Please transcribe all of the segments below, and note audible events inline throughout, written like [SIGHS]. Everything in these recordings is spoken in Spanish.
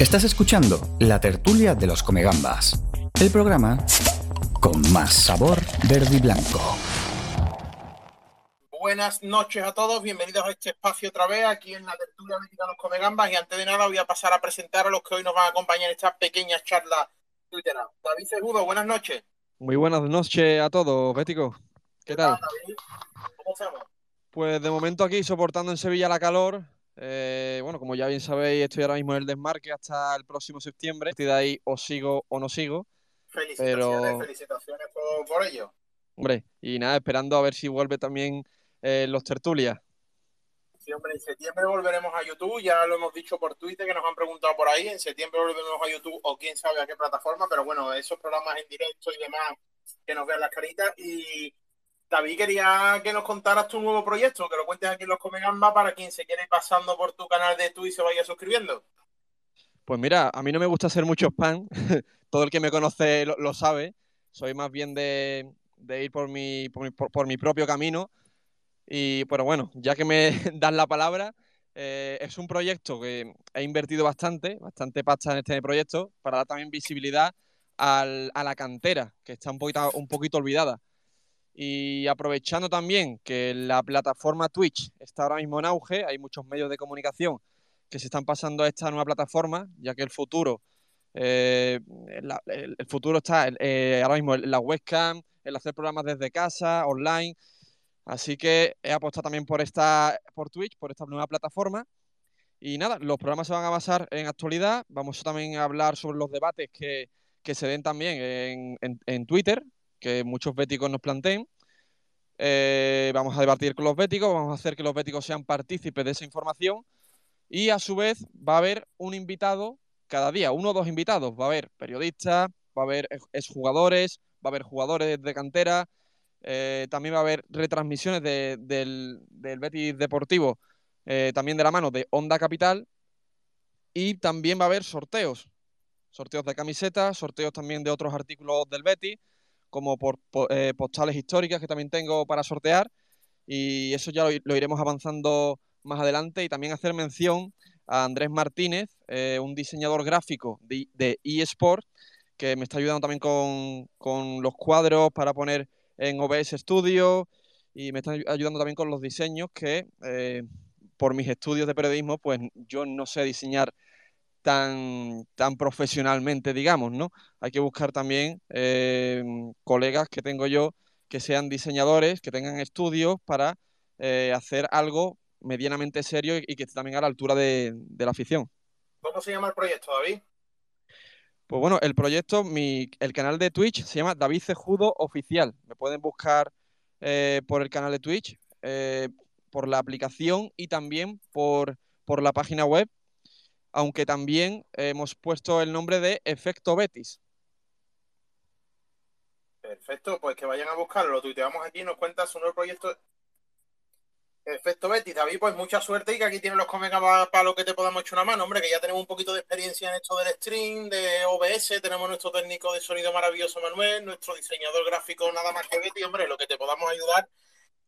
Estás escuchando La tertulia de los Comegambas, el programa con más sabor verde y blanco. Buenas noches a todos, bienvenidos a este espacio otra vez aquí en la tertulia de los Comegambas y antes de nada voy a pasar a presentar a los que hoy nos van a acompañar en esta pequeña charla Twitter. David Segudo, buenas noches. Muy buenas noches a todos, Bético. ¿Qué, tal? ¿Cómo estamos? Pues de momento aquí soportando en Sevilla la calor, eh, bueno, como ya bien sabéis, estoy ahora mismo en el desmarque hasta el próximo septiembre. Estoy de ahí o sigo o no sigo. Felicitaciones, felicitaciones por, ello. Hombre, y nada, esperando a ver si vuelve también eh, los tertulias. Sí, hombre, en septiembre volveremos a YouTube, ya lo hemos dicho por Twitter, que nos han preguntado por ahí, en septiembre volveremos a YouTube o quién sabe a qué plataforma, pero bueno, esos programas en directo y demás, que nos vean las caritas y David, quería que nos contaras tu nuevo proyecto, que lo cuentes aquí en los Comegamba para quien se quiere ir pasando por tu canal de Twitch y se vaya suscribiendo. Pues mira, a mí no me gusta hacer mucho spam. [LAUGHS] Todo el que me conoce lo, sabe. Soy más bien de, ir por mi, por mi, propio camino. Y pero bueno, ya que me [LAUGHS] dan la palabra, eh, es un proyecto que he invertido bastante, bastante pasta en este proyecto, para dar también visibilidad a la cantera, que está un poquito, un poquito olvidada. Y aprovechando también que la plataforma Twitch está ahora mismo en auge, hay muchos medios de comunicación que se están pasando a esta nueva plataforma, ya que el futuro, eh, el, futuro está eh, ahora mismo en la webcam, el hacer programas desde casa, online. Así que he apostado también por esta, por Twitch, por esta nueva plataforma. Y nada, los programas se van a basar en actualidad. Vamos también a hablar sobre los debates que, se den también en, en Twitter, que muchos béticos nos planteen. Eh, vamos a debatir con los béticos, vamos a hacer que los béticos sean partícipes de esa información y a su vez va a haber un invitado cada día, uno o dos invitados. Va a haber periodistas, va a haber exjugadores, va a haber jugadores de cantera, eh, también va a haber retransmisiones del, Betis Deportivo, eh, también de la mano de Onda Capital y también va a haber sorteos, sorteos de camisetas, sorteos también de otros artículos del Betis como por, eh, postales históricas que también tengo para sortear y eso ya lo, iremos avanzando más adelante. Y también hacer mención a Andrés Martínez, eh, un diseñador gráfico de, de eSport que me está ayudando también con, los cuadros para poner en OBS Studio y me está ayudando también con los diseños que eh, por mis estudios de periodismo pues yo no sé diseñar tan, tan profesionalmente, digamos, ¿no? Hay que buscar también eh, colegas que tengo yo que sean diseñadores, que tengan estudios para eh, hacer algo medianamente serio y, que esté también a la altura de, la afición. ¿Cómo se llama el proyecto, David? Pues bueno, el proyecto, mi, el canal de Twitch se llama David Cejudo Oficial. Me pueden buscar eh, por el canal de Twitch, por la aplicación y también por, por la página web aunque también hemos puesto el nombre de Efecto Betis. Perfecto, pues que vayan a buscarlo, lo tuiteamos aquí y nos cuentas su nuevo proyecto. Efecto Betis, David, pues mucha suerte y que aquí tienen los Comega para, lo que te podamos echar una mano, hombre, que ya tenemos un poquito de experiencia en esto del stream, de OBS, tenemos nuestro técnico de sonido maravilloso Manuel, nuestro diseñador gráfico nada más que Betty, hombre, lo que te podamos ayudar,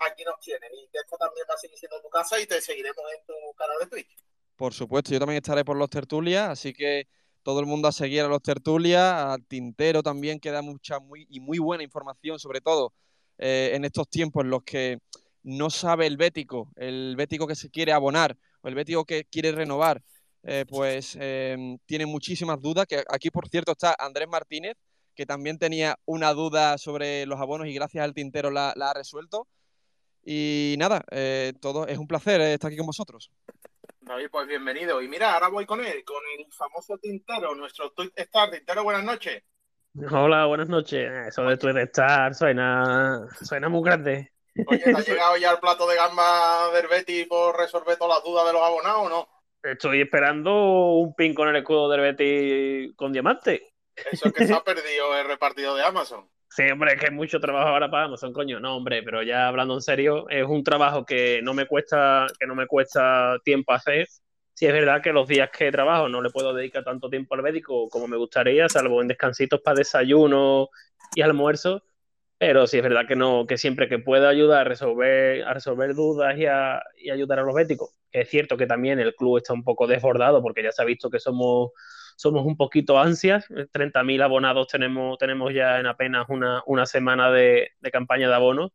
aquí nos tienen. Y esto también va a seguir siendo tu casa y te seguiremos en tu canal de Twitch. Por supuesto, yo también estaré por los tertulias, así que todo el mundo a seguir a los tertulias, al Tintero también, que da mucha muy, y muy buena información, sobre todo eh, en estos tiempos en los que no sabe el bético, el bético que se quiere abonar o el bético que quiere renovar, eh, pues em, tiene muchísimas dudas. Que aquí, por cierto, está Andrés Martínez, que también tenía una duda sobre los abonos y gracias al Tintero la, ha resuelto. Y nada, eh, todo es un placer estar aquí con vosotros. David, pues bienvenido. Y mira, ahora voy con él, con el famoso Tintero, nuestro Tweet Star. Tintero, buenas noches. Hola, buenas noches. Eso de Tweet Star suena, suena muy grande. Oye, ¿te ha llegado ya el plato de gamba del Betty por resolver todas las dudas de los abonados o no? Estoy esperando un pin con el escudo del Betty con diamante. Eso es que se ha perdido el repartido de Amazon. Sí, hombre, es que es mucho trabajo ahora para Amazon, coño. No, hombre, pero ya hablando en serio, es un trabajo que no me cuesta, que no me cuesta tiempo hacer. Sí es verdad que los días que trabajo no le puedo dedicar tanto tiempo al médico como me gustaría, salvo en descansitos para desayuno y almuerzo. pero sí es verdad que no, que siempre que pueda ayudar a resolver, a resolver dudas y, a, y ayudar a los béticos, que es cierto que también el club está un poco desbordado porque ya se ha visto que somos, somos un poquito ansias, 30.000 abonados tenemos, tenemos ya en apenas una, una semana de, de campaña de abonos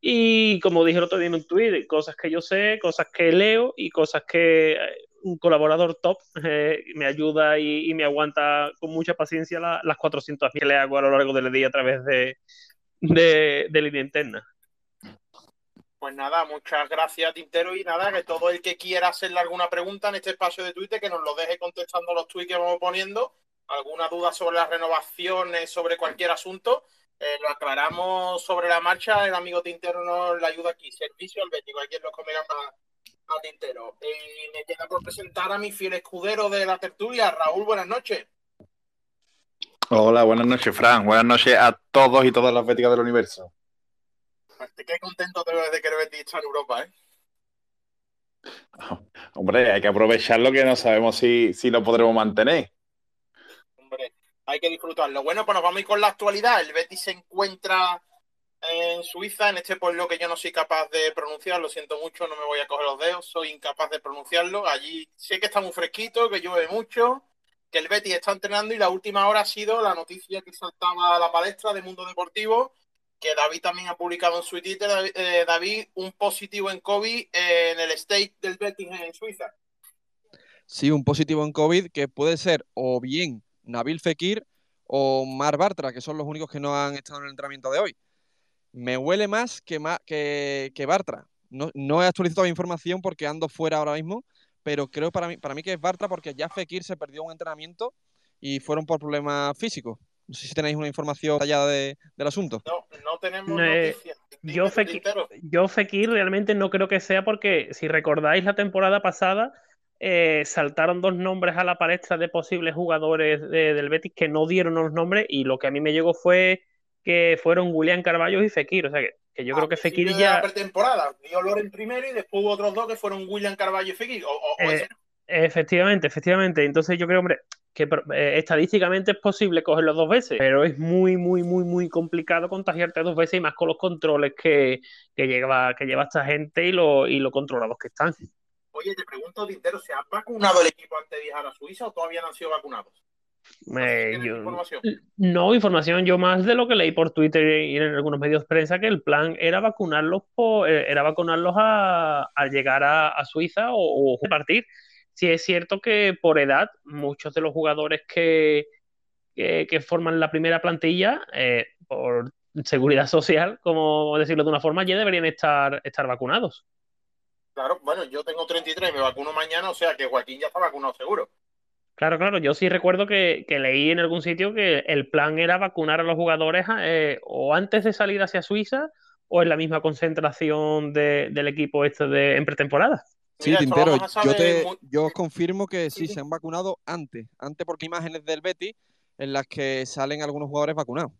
y como dije el otro día en un tweet, cosas que yo sé, cosas que leo y cosas que eh, un colaborador top eh, me ayuda y, y, me aguanta con mucha paciencia la, las 400 que le hago a lo largo del día a través de, de, de línea interna. Pues nada, muchas gracias, Tintero. Y nada, que todo el que quiera hacerle alguna pregunta en este espacio de Twitter, que nos lo deje contestando los tweets que vamos poniendo. Alguna duda sobre las renovaciones, sobre cualquier asunto, eh, lo aclaramos sobre la marcha. El amigo Tintero nos la ayuda aquí. Servicio al Betis, cualquier lo comerá a, a Tintero. Y me queda por presentar a mi fiel escudero de la tertulia, Raúl. Buenas noches. Hola, buenas noches, Fran. Buenas noches a todos y todas las béticas del universo. Qué contento te ves de que el Betis está en Europa, ¿eh? [LAUGHS] Hombre, hay que aprovecharlo que no sabemos si, si lo podremos mantener. Hombre, hay que disfrutarlo. Bueno, pues nos vamos a ir con la actualidad. El Betis se encuentra en Suiza, en este pueblo que yo no soy capaz de pronunciar, lo siento mucho, no me voy a coger los dedos, soy incapaz de pronunciarlo. Allí sé que está muy fresquito, que llueve mucho, que el Betis está entrenando y la última hora ha sido la noticia que saltaba a la palestra de Mundo Deportivo, que David también ha publicado en su Twitter, eh, David, un positivo en COVID en el state del Betis en Suiza. Sí, un positivo en COVID que puede ser o bien Nabil Fekir o Mar Bartra, que son los únicos que no han estado en el entrenamiento de hoy. Me huele más que, que, que Bartra. No, no, he actualizado la información porque ando fuera ahora mismo, pero creo para mí, para mí que es Bartra porque ya Fekir se perdió un entrenamiento y fueron por problemas físicos. No sé si tenéis una información allá de, del asunto. No, no tenemos eh, noticias. Yo Fekir, yo Fekir realmente no creo que sea porque, si recordáis la temporada pasada, eh, saltaron dos nombres a la palestra de posibles jugadores de, del Betis que no dieron los nombres y lo que a mí me llegó fue que fueron William Carballo y Fekir. O sea que, que yo creo que Fekir ya. la pretemporada, dio Loren primero y después hubo otros dos que fueron William Carvalho y Fekir. O, o- Eh, Efectivamente, efectivamente. Entonces yo creo, hombre, que eh, estadísticamente es posible cogerlo dos veces, pero es muy, muy, muy, muy complicado contagiarte dos veces y más con los controles que, que lleva, que lleva esta gente y lo, y lo controlados que están. Oye, te pregunto, Tintero, ¿se ha vacunado el equipo antes de viajar a Suiza o todavía no han sido vacunados? Eh, ¿Tienes yo- información? no, información yo más de lo que leí por Twitter y en algunos medios de prensa que el plan era vacunarlos por, eh, era vacunarlos a, al llegar a, a Suiza o, o partir. Sí es cierto que por edad muchos de los jugadores que, que, que forman la primera plantilla, eh, por seguridad [LAUGHS] social, como decirlo de una forma, ya deberían estar, estar vacunados. Claro, bueno, yo tengo 33, me vacuno mañana, o sea que Joaquín ya está vacunado seguro. Claro, claro, yo sí recuerdo que, que leí en algún sitio que el plan era vacunar a los jugadores eh, o antes de salir hacia Suiza o en la misma concentración de- del equipo este de, en pretemporada. Sí, Mira, Tintero, yo, te, muy- yo os confirmo que sí, Sí. se han vacunado antes, antes porque hay imágenes del Betis en las que salen algunos jugadores vacunados.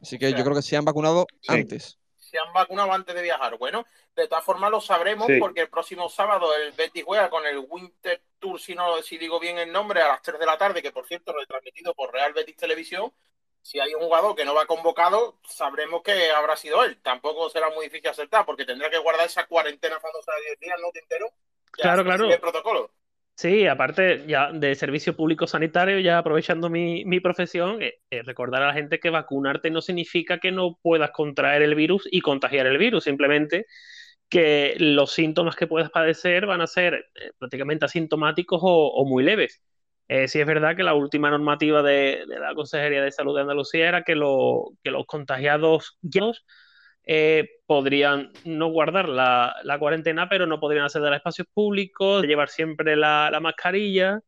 Así que O sea, yo creo que se han vacunado Sí. antes. se han vacunado antes de viajar. Bueno, de todas formas lo sabremos Sí. porque el próximo sábado el Betis juega con el Winter Tour, si no si digo bien el nombre, a las 3 de la tarde, que por cierto retransmitido por Real Betis Televisión. Si hay un jugador que no va convocado, sabremos que habrá sido él. Tampoco será muy difícil acertar porque tendrá que guardar esa cuarentena famosa de 10 días, ¿no, Tintero? Claro, claro. El protocolo. Sí, aparte ya de servicio público sanitario, ya aprovechando mi, mi profesión, eh, eh, recordar a la gente que vacunarte no significa que no puedas contraer el virus y contagiar el virus, simplemente que los síntomas que puedas padecer van a ser eh, prácticamente asintomáticos o, o muy leves. Eh, sí es verdad que la última normativa de, de la Consejería de Salud de Andalucía era que, lo- que los contagiados eh, podrían no guardar la, cuarentena, pero no podrían acceder a espacios públicos, llevar siempre la, la mascarilla.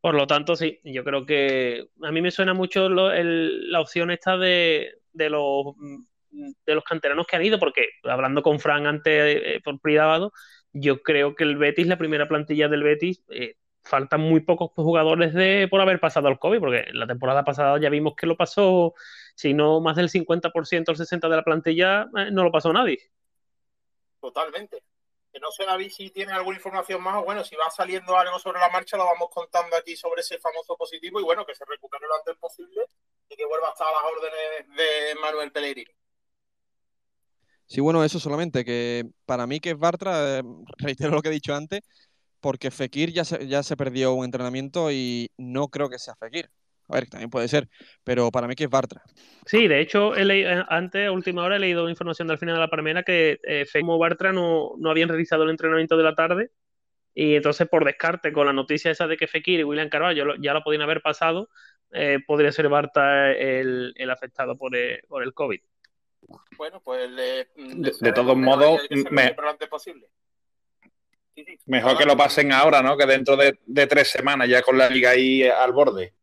Por lo tanto, sí, yo creo que a mí me suena mucho lo- el- la opción esta de, de los, de los canteranos que han ido, porque hablando con Fran antes eh, por privado, yo creo que el Betis, la primera plantilla del Betis, eh, faltan muy pocos jugadores de, por haber pasado el COVID, porque la temporada pasada ya vimos que lo pasó, si no más del 50% o el 60% de la plantilla, eh, no lo pasó nadie. Totalmente. Que no sé, David, si tiene alguna información más o bueno, si va saliendo algo sobre la marcha, lo vamos contando aquí sobre ese famoso positivo y bueno, que se recupere lo antes posible y que vuelva a estar a las órdenes de Manuel Pellegrini. Sí, bueno, eso solamente, que para mí que es Bartra, eh, reitero lo que he dicho antes, porque Fekir ya se, ya se perdió un entrenamiento y no creo que sea Fekir. A ver, también puede ser, pero para mí que es Bartra. Sí, de hecho, he leído, eh, antes, a última hora, he leído información del final de la primera que eh, Fekir y Bartra no, no habían realizado el entrenamiento de la tarde y entonces por descarte con la noticia esa de que Fekir y William Carvalho ya lo podían haber pasado, eh, podría ser Bartra el, el afectado por el, por el COVID. Bueno, pues le, De, de todos modos, me-. Sí, sí. mejor que lo pasen ahora, ¿no? Que dentro de, de tres semanas ya con la liga ahí al borde.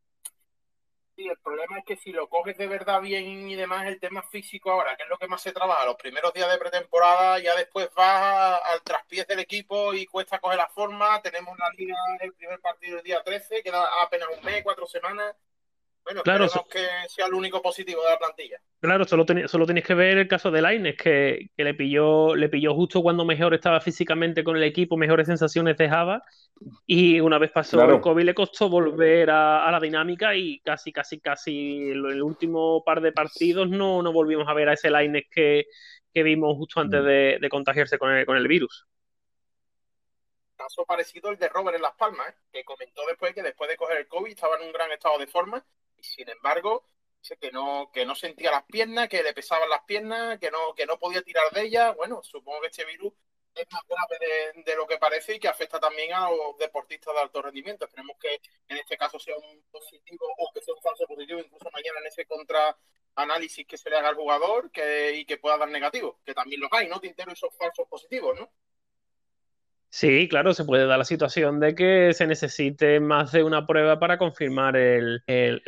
El problema es que si lo coges de verdad bien y demás, el tema físico ahora, que es lo que más se trabaja, los primeros días de pretemporada, ya después vas al traspiés del equipo y cuesta coger la forma. Tenemos la liga, el primer partido el día 13, queda apenas un mes, cuatro semanas. Bueno, Claro, que sea el único positivo de la plantilla. Claro, solo, solo tienes que ver el caso de Lainez, que, que le pilló, le pilló justo cuando mejor estaba físicamente con el equipo, mejores sensaciones dejaba, y una vez pasó Claro. el COVID le costó volver a, a la dinámica y casi, casi, casi en el último par de partidos no, no volvimos a ver a ese Lainez que, que vimos justo antes Mm. de, de contagiarse con el, con el virus. Caso parecido al de Robert en Las Palmas, ¿eh? que comentó después que después de coger el COVID estaba en un gran estado de forma y sin embargo que no, que no sentía las piernas, que le pesaban las piernas, que no, que no podía tirar de ellas. Bueno, supongo que este virus es más grave de, de lo que parece y que afecta también a los deportistas de alto rendimiento. Esperemos que en este caso sea un positivo o que sea un falso positivo, incluso mañana en ese contraanálisis que se le haga al jugador que, y que pueda dar negativo, que también los hay, ¿no? Tintero esos falsos positivos, ¿no? Sí, claro, se puede dar la situación de que se necesite más de una prueba para confirmar el,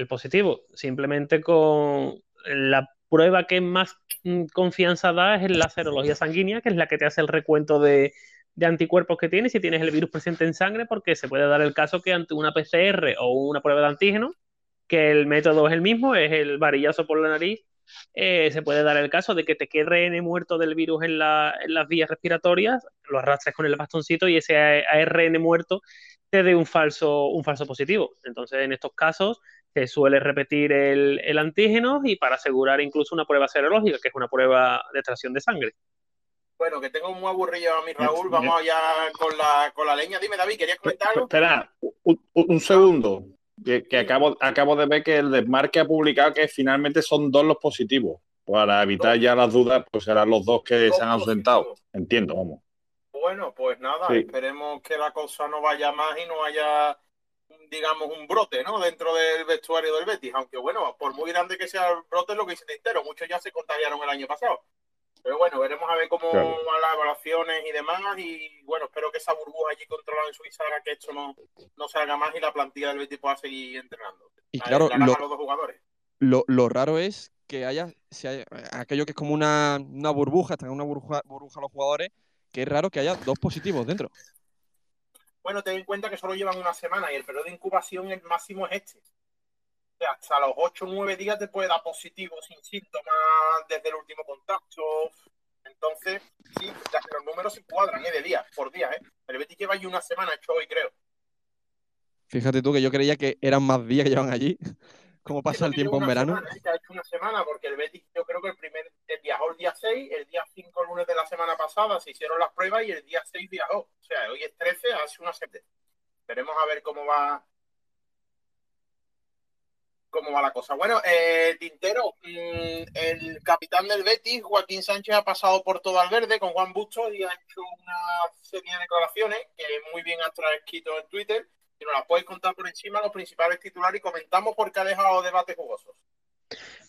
positivo. Simplemente con la prueba que más mm, confianza da es la serología sanguínea, que es la que te hace el recuento de, de anticuerpos que tienes si tienes el virus presente en sangre, porque se puede dar el caso que ante una PCR o una prueba de antígeno, que el método es el mismo, es el varillazo por la nariz, eh, se puede dar el caso de que te quede ARN muerto del virus en, la- en las vías respiratorias, lo arrastres con el bastoncito y ese ARN muerto te dé un falso, un falso positivo. Entonces, en estos casos, se suele repetir el, el antígeno y para asegurar incluso una prueba serológica, que es una prueba de extracción de sangre. Bueno, que tengo muy aburrido a mi Raúl. Vamos allá con la, con la leña. Dime, David, ¿querías comentar algo? Espera, un segundo. Que, que acabo, acabo de ver que el desmarque ha publicado que finalmente son dos los positivos. Para evitar ya las dudas, pues serán los dos que Dos se han ausentado. positivos. Entiendo, vamos. Bueno, pues nada, Sí. esperemos que la cosa no vaya más y no haya, digamos, un brote, ¿no? Dentro del vestuario del Betis. Aunque bueno, por muy grande que sea el brote, es lo que dice Tintero. Muchos ya se contagiaron el año pasado. Pero bueno, veremos a ver cómo Claro. van las evaluaciones y demás. Y bueno, espero que esa burbuja allí controlada en Suiza haga que esto no, no salga más y la plantilla del Betis pueda seguir entrenando. Y La- claro, lo, los dos jugadores. lo, lo raro es que haya, se haya- aquello que es como una, una burbuja, están en una burbuja, burbuja los jugadores, que es raro que haya dos positivos dentro. Bueno, ten en cuenta que solo llevan una semana y el periodo de incubación el máximo es este. Hasta los 8 o 9 días te puede dar positivo sin síntomas desde el último contacto. Entonces, sí, ya- los números se cuadran, ¿eh? De días, por días, ¿eh? El Betis lleva allí una semana hecho hoy, creo. Fíjate tú que yo creía que eran más días que llevan allí. [LAUGHS] ¿Cómo pasa el tiempo en verano? semana, ¿eh? Que ha hecho una semana, porque el Betis, yo creo que el primer, el viajó el día 6, el día 5, el lunes de la semana pasada, se hicieron las pruebas y el día 6 viajó. O sea, hoy es 13, hace una semana. Veremos a ver cómo va cómo va la cosa. Bueno, eh, Tintero, mm, el capitán del Betis, Joaquín Sánchez, ha pasado por todo al verde con Juan Bustos y ha hecho una serie de declaraciones que muy bien has transcrito en Twitter. Si nos las puedes contar por encima, los principales titulares y comentamos por qué ha dejado debates jugosos.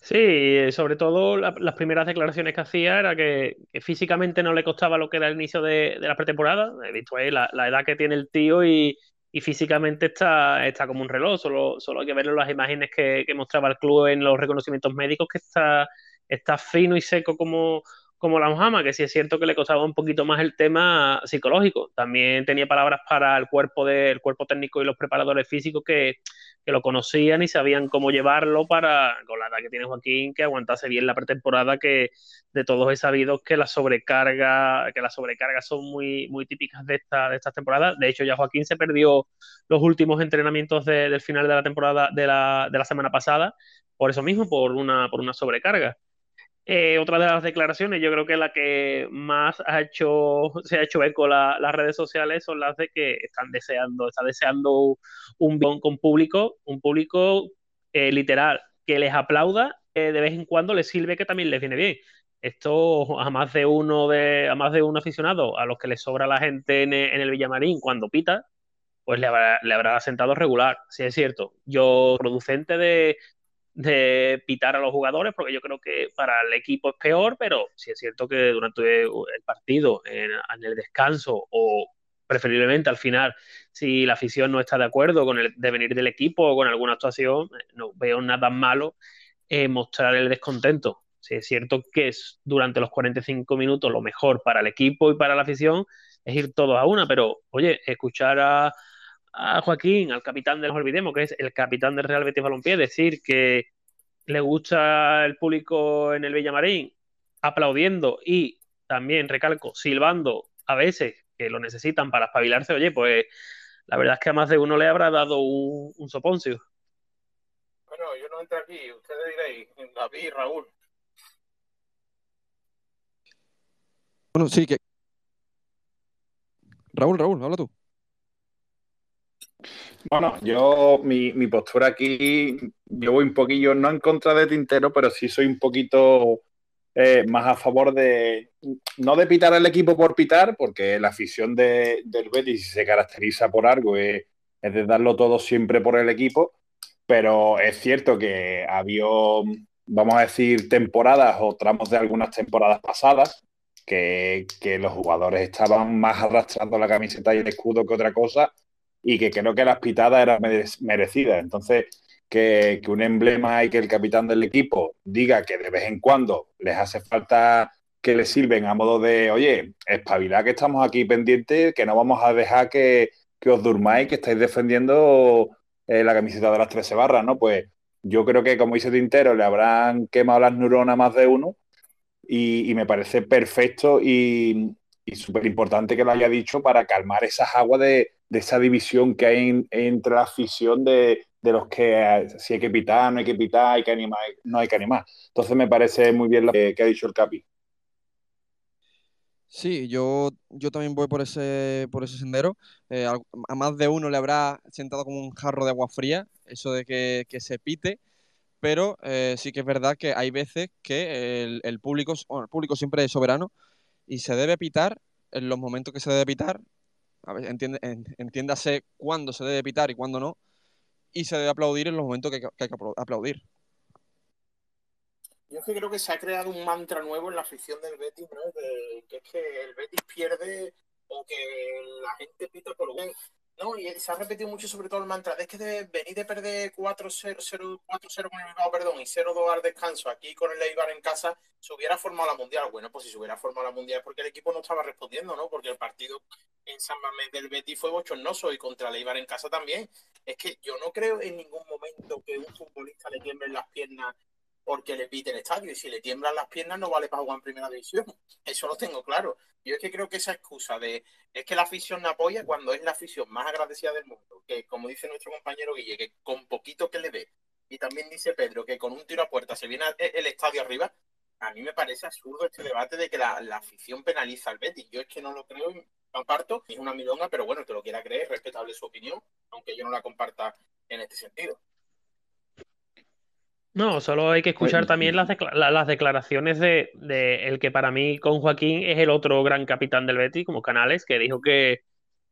Sí, eh, sobre todo la- las primeras declaraciones que hacía era que, físicamente no le costaba lo que era el inicio de, la pretemporada. He visto la, la edad que tiene el tío y, y físicamente está, está como un reloj. Solo, solo hay que ver las imágenes que, que mostraba el club en los reconocimientos médicos, que está, está fino y seco como, como la hojama, que sí es cierto que le costaba un poquito más el tema psicológico. También tenía palabras para el cuerpo, de, el cuerpo técnico y los preparadores físicos que que lo conocían y sabían cómo llevarlo para, con la edad que tiene Joaquín, que aguantase bien la pretemporada, que de todos he sabido que la sobrecarga, que las sobrecargas son muy, muy típicas de esta, de estas temporadas. De hecho, ya Joaquín se perdió los últimos entrenamientos de- del final de la temporada de la, de la semana pasada, por eso mismo, por una, por una sobrecarga. Eh, otra de las declaraciones, yo creo que la que más ha hecho, se ha hecho eco la, las redes sociales son las de que están deseando, está deseando un con público, un público eh, literal, que les aplauda, eh, de vez en cuando les sirve que también les viene bien. Esto a más de uno de, a más de un aficionado, a los que les sobra la gente en, el Villamarín cuando pita, pues le habrá, le habrá sentado regular, si es cierto. Yo, producente de, de pitar a los jugadores, porque yo creo que para el equipo es peor, pero sí es cierto que durante el partido, en, el descanso o preferiblemente al final, si la afición no está de acuerdo con el devenir del equipo o con alguna actuación, no veo nada malo en mostrar el descontento. Sí, es cierto que es durante los 45 minutos lo mejor para el equipo y para la afición es ir todos a una, pero oye, escuchar a, a Joaquín, al capitán de, no olvidemos, que es el capitán del Real Betis Balompié, decir que le gusta el público en el Villamarín aplaudiendo y también, recalco, silbando a veces que lo necesitan para espabilarse, oye, pues la verdad es que a más de uno le habrá dado un, un soponcio. Bueno, yo no entro aquí, ustedes diréis, David, Raúl. Bueno, sí, que... Raúl, Raúl, habla tú. Bueno, yo, mi, mi, postura aquí, yo voy un poquillo, no en contra de Tintero, pero sí soy un poquito eh, más a favor de, no de pitar al equipo por pitar, porque la afición de, del Betis se caracteriza por algo, es, es, de darlo todo siempre por el equipo, pero es cierto que había, vamos a decir, temporadas o tramos de algunas temporadas pasadas, que, que los jugadores estaban más arrastrando la camiseta y el escudo que otra cosa y que creo que las pitadas eran merecidas. Entonces, que, que, un emblema y que el capitán del equipo diga que de vez en cuando les hace falta que les sirven a modo de, oye, espabilad que estamos aquí pendientes, que no vamos a dejar que, que os durmáis, que estáis defendiendo eh, la camiseta de las 13 barras, ¿no? Pues yo creo que, como dice Tintero, le habrán quemado las neuronas más de uno y, y me parece perfecto y, y súper importante que lo haya dicho para calmar esas aguas de, de esa división que hay entre la afición de, de, los que eh, si hay que pitar, no hay que pitar, hay que animar, no hay que animar. Entonces me parece muy bien lo que, ha dicho el Capi. Sí, yo, yo también voy por ese, por ese sendero. Eh, a, a, más de uno le habrá sentado como un jarro de agua fría, eso de que, que se pite, pero eh, sí que es verdad que hay veces que el, el público, bueno, el público siempre es soberano y se debe pitar en los momentos que se debe pitar. A ver, entiende, entiéndase cuándo se debe pitar y cuándo no. Y se debe aplaudir en los momentos que, hay que aplaudir. Yo es que creo que se ha creado un mantra nuevo en la afición del Betis, ¿no? De, que es que el Betis pierde o que la gente pita por bien. No, y se ha repetido mucho sobre todo el mantra de que de venir de perder 4-0 con el Bilbao, perdón, y 0-2 al descanso aquí con el Eibar en casa, se hubiera formado la Mundial. Bueno, pues si se hubiera formado la Mundial porque el equipo no estaba respondiendo, ¿no? Porque el partido en San Mamés del Betis fue bochornoso y contra el Eibar en casa también. Es que yo no creo en ningún momento que un futbolista le tiemblen las piernas porque le pite el estadio. Y si le tiemblan las piernas, no vale para jugar en primera división. Eso lo tengo claro. Yo es que creo que esa excusa de es que la afición no apoya cuando es la afición más agradecida del mundo, que como dice nuestro compañero Guille, que con poquito que le dé, y también dice Pedro que con un tiro a puerta se viene el estadio arriba, a mí me parece absurdo este debate de que la, la afición penaliza al Betis. Yo es que no lo creo, comparto, es una milonga, pero bueno, que lo quiera creer, respetable su opinión, aunque yo no la comparta en este sentido. No, solo hay que escuchar también las, las declaraciones de, de, el que para mí con Joaquín es el otro gran capitán del Betis, como Canales, que dijo que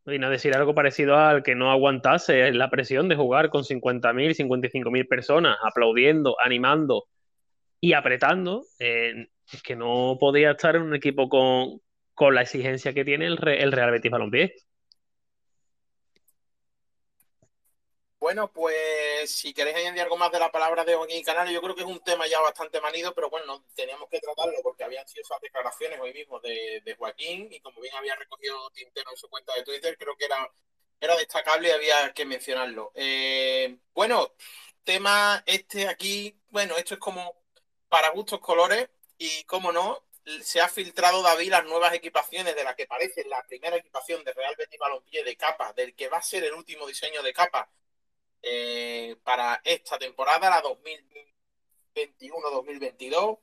vino a decir algo parecido al que no aguantase la presión de jugar con 50.000, 55.000 personas, aplaudiendo, animando y apretando, eh, es que no podía estar en un equipo con, con la exigencia que tiene el, el Real Betis Balompié. Bueno, pues si queréis añadir algo más de la palabra de Joaquín Canales, yo creo que es un tema ya bastante manido, pero bueno, teníamos que tratarlo porque habían sido esas declaraciones hoy mismo de, de Joaquín y como bien había recogido Tintero en su cuenta de Twitter, creo que era, era destacable y había que mencionarlo. Eh, bueno, tema este aquí, bueno, esto es como para gustos colores y como no, se ha filtrado David las nuevas equipaciones de la que parece la primera equipación de Real Betis Balompié de capa, del que va a ser el último diseño de capa eh, para esta temporada, la 2021-2022.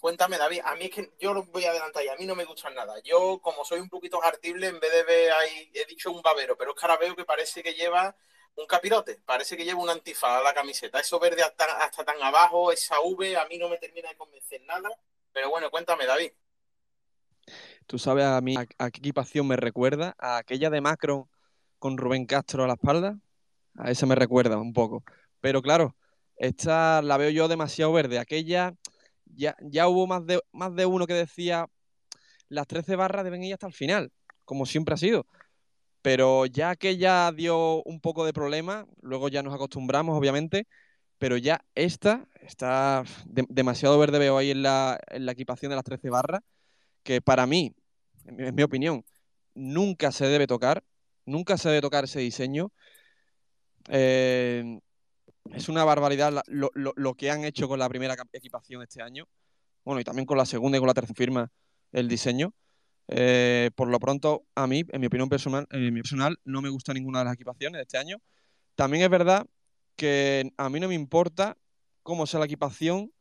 Cuéntame, David, a mí es que yo lo voy a adelantar y a mí no me gustan nada. Yo, como soy un poquito jartible, en vez de ver ahí, he dicho un babero, pero es que ahora veo que parece que lleva un capirote, parece que lleva un antifaz a la camiseta. Eso verde hasta, tan abajo, esa V, a mí no me termina de convencer nada. Pero bueno, cuéntame, David. Tú sabes a mí a qué equipación me recuerda, a aquella de Macron con Rubén Castro a la espalda. A esa me recuerda un poco. Pero claro, esta la veo yo demasiado verde. Aquella ya, ya hubo más de, más de uno que decía las 13 barras deben ir hasta el final, como siempre ha sido. Pero ya que ya dio un poco de problema, luego ya nos acostumbramos, obviamente, pero ya esta está de, demasiado verde veo ahí en la, equipación de las 13 barras, que para mí, en mi opinión, nunca se debe tocar, nunca se debe tocar ese diseño. Eh, es una barbaridad lo, que han hecho con la primera equipación este año. Bueno, y también con la segunda y con la tercera firma el diseño. Eh, por lo pronto, a mí, en mi opinión personal, en mi personal, no me gusta ninguna de las equipaciones de este año. También es verdad que a mí no me importa cómo sea la equipación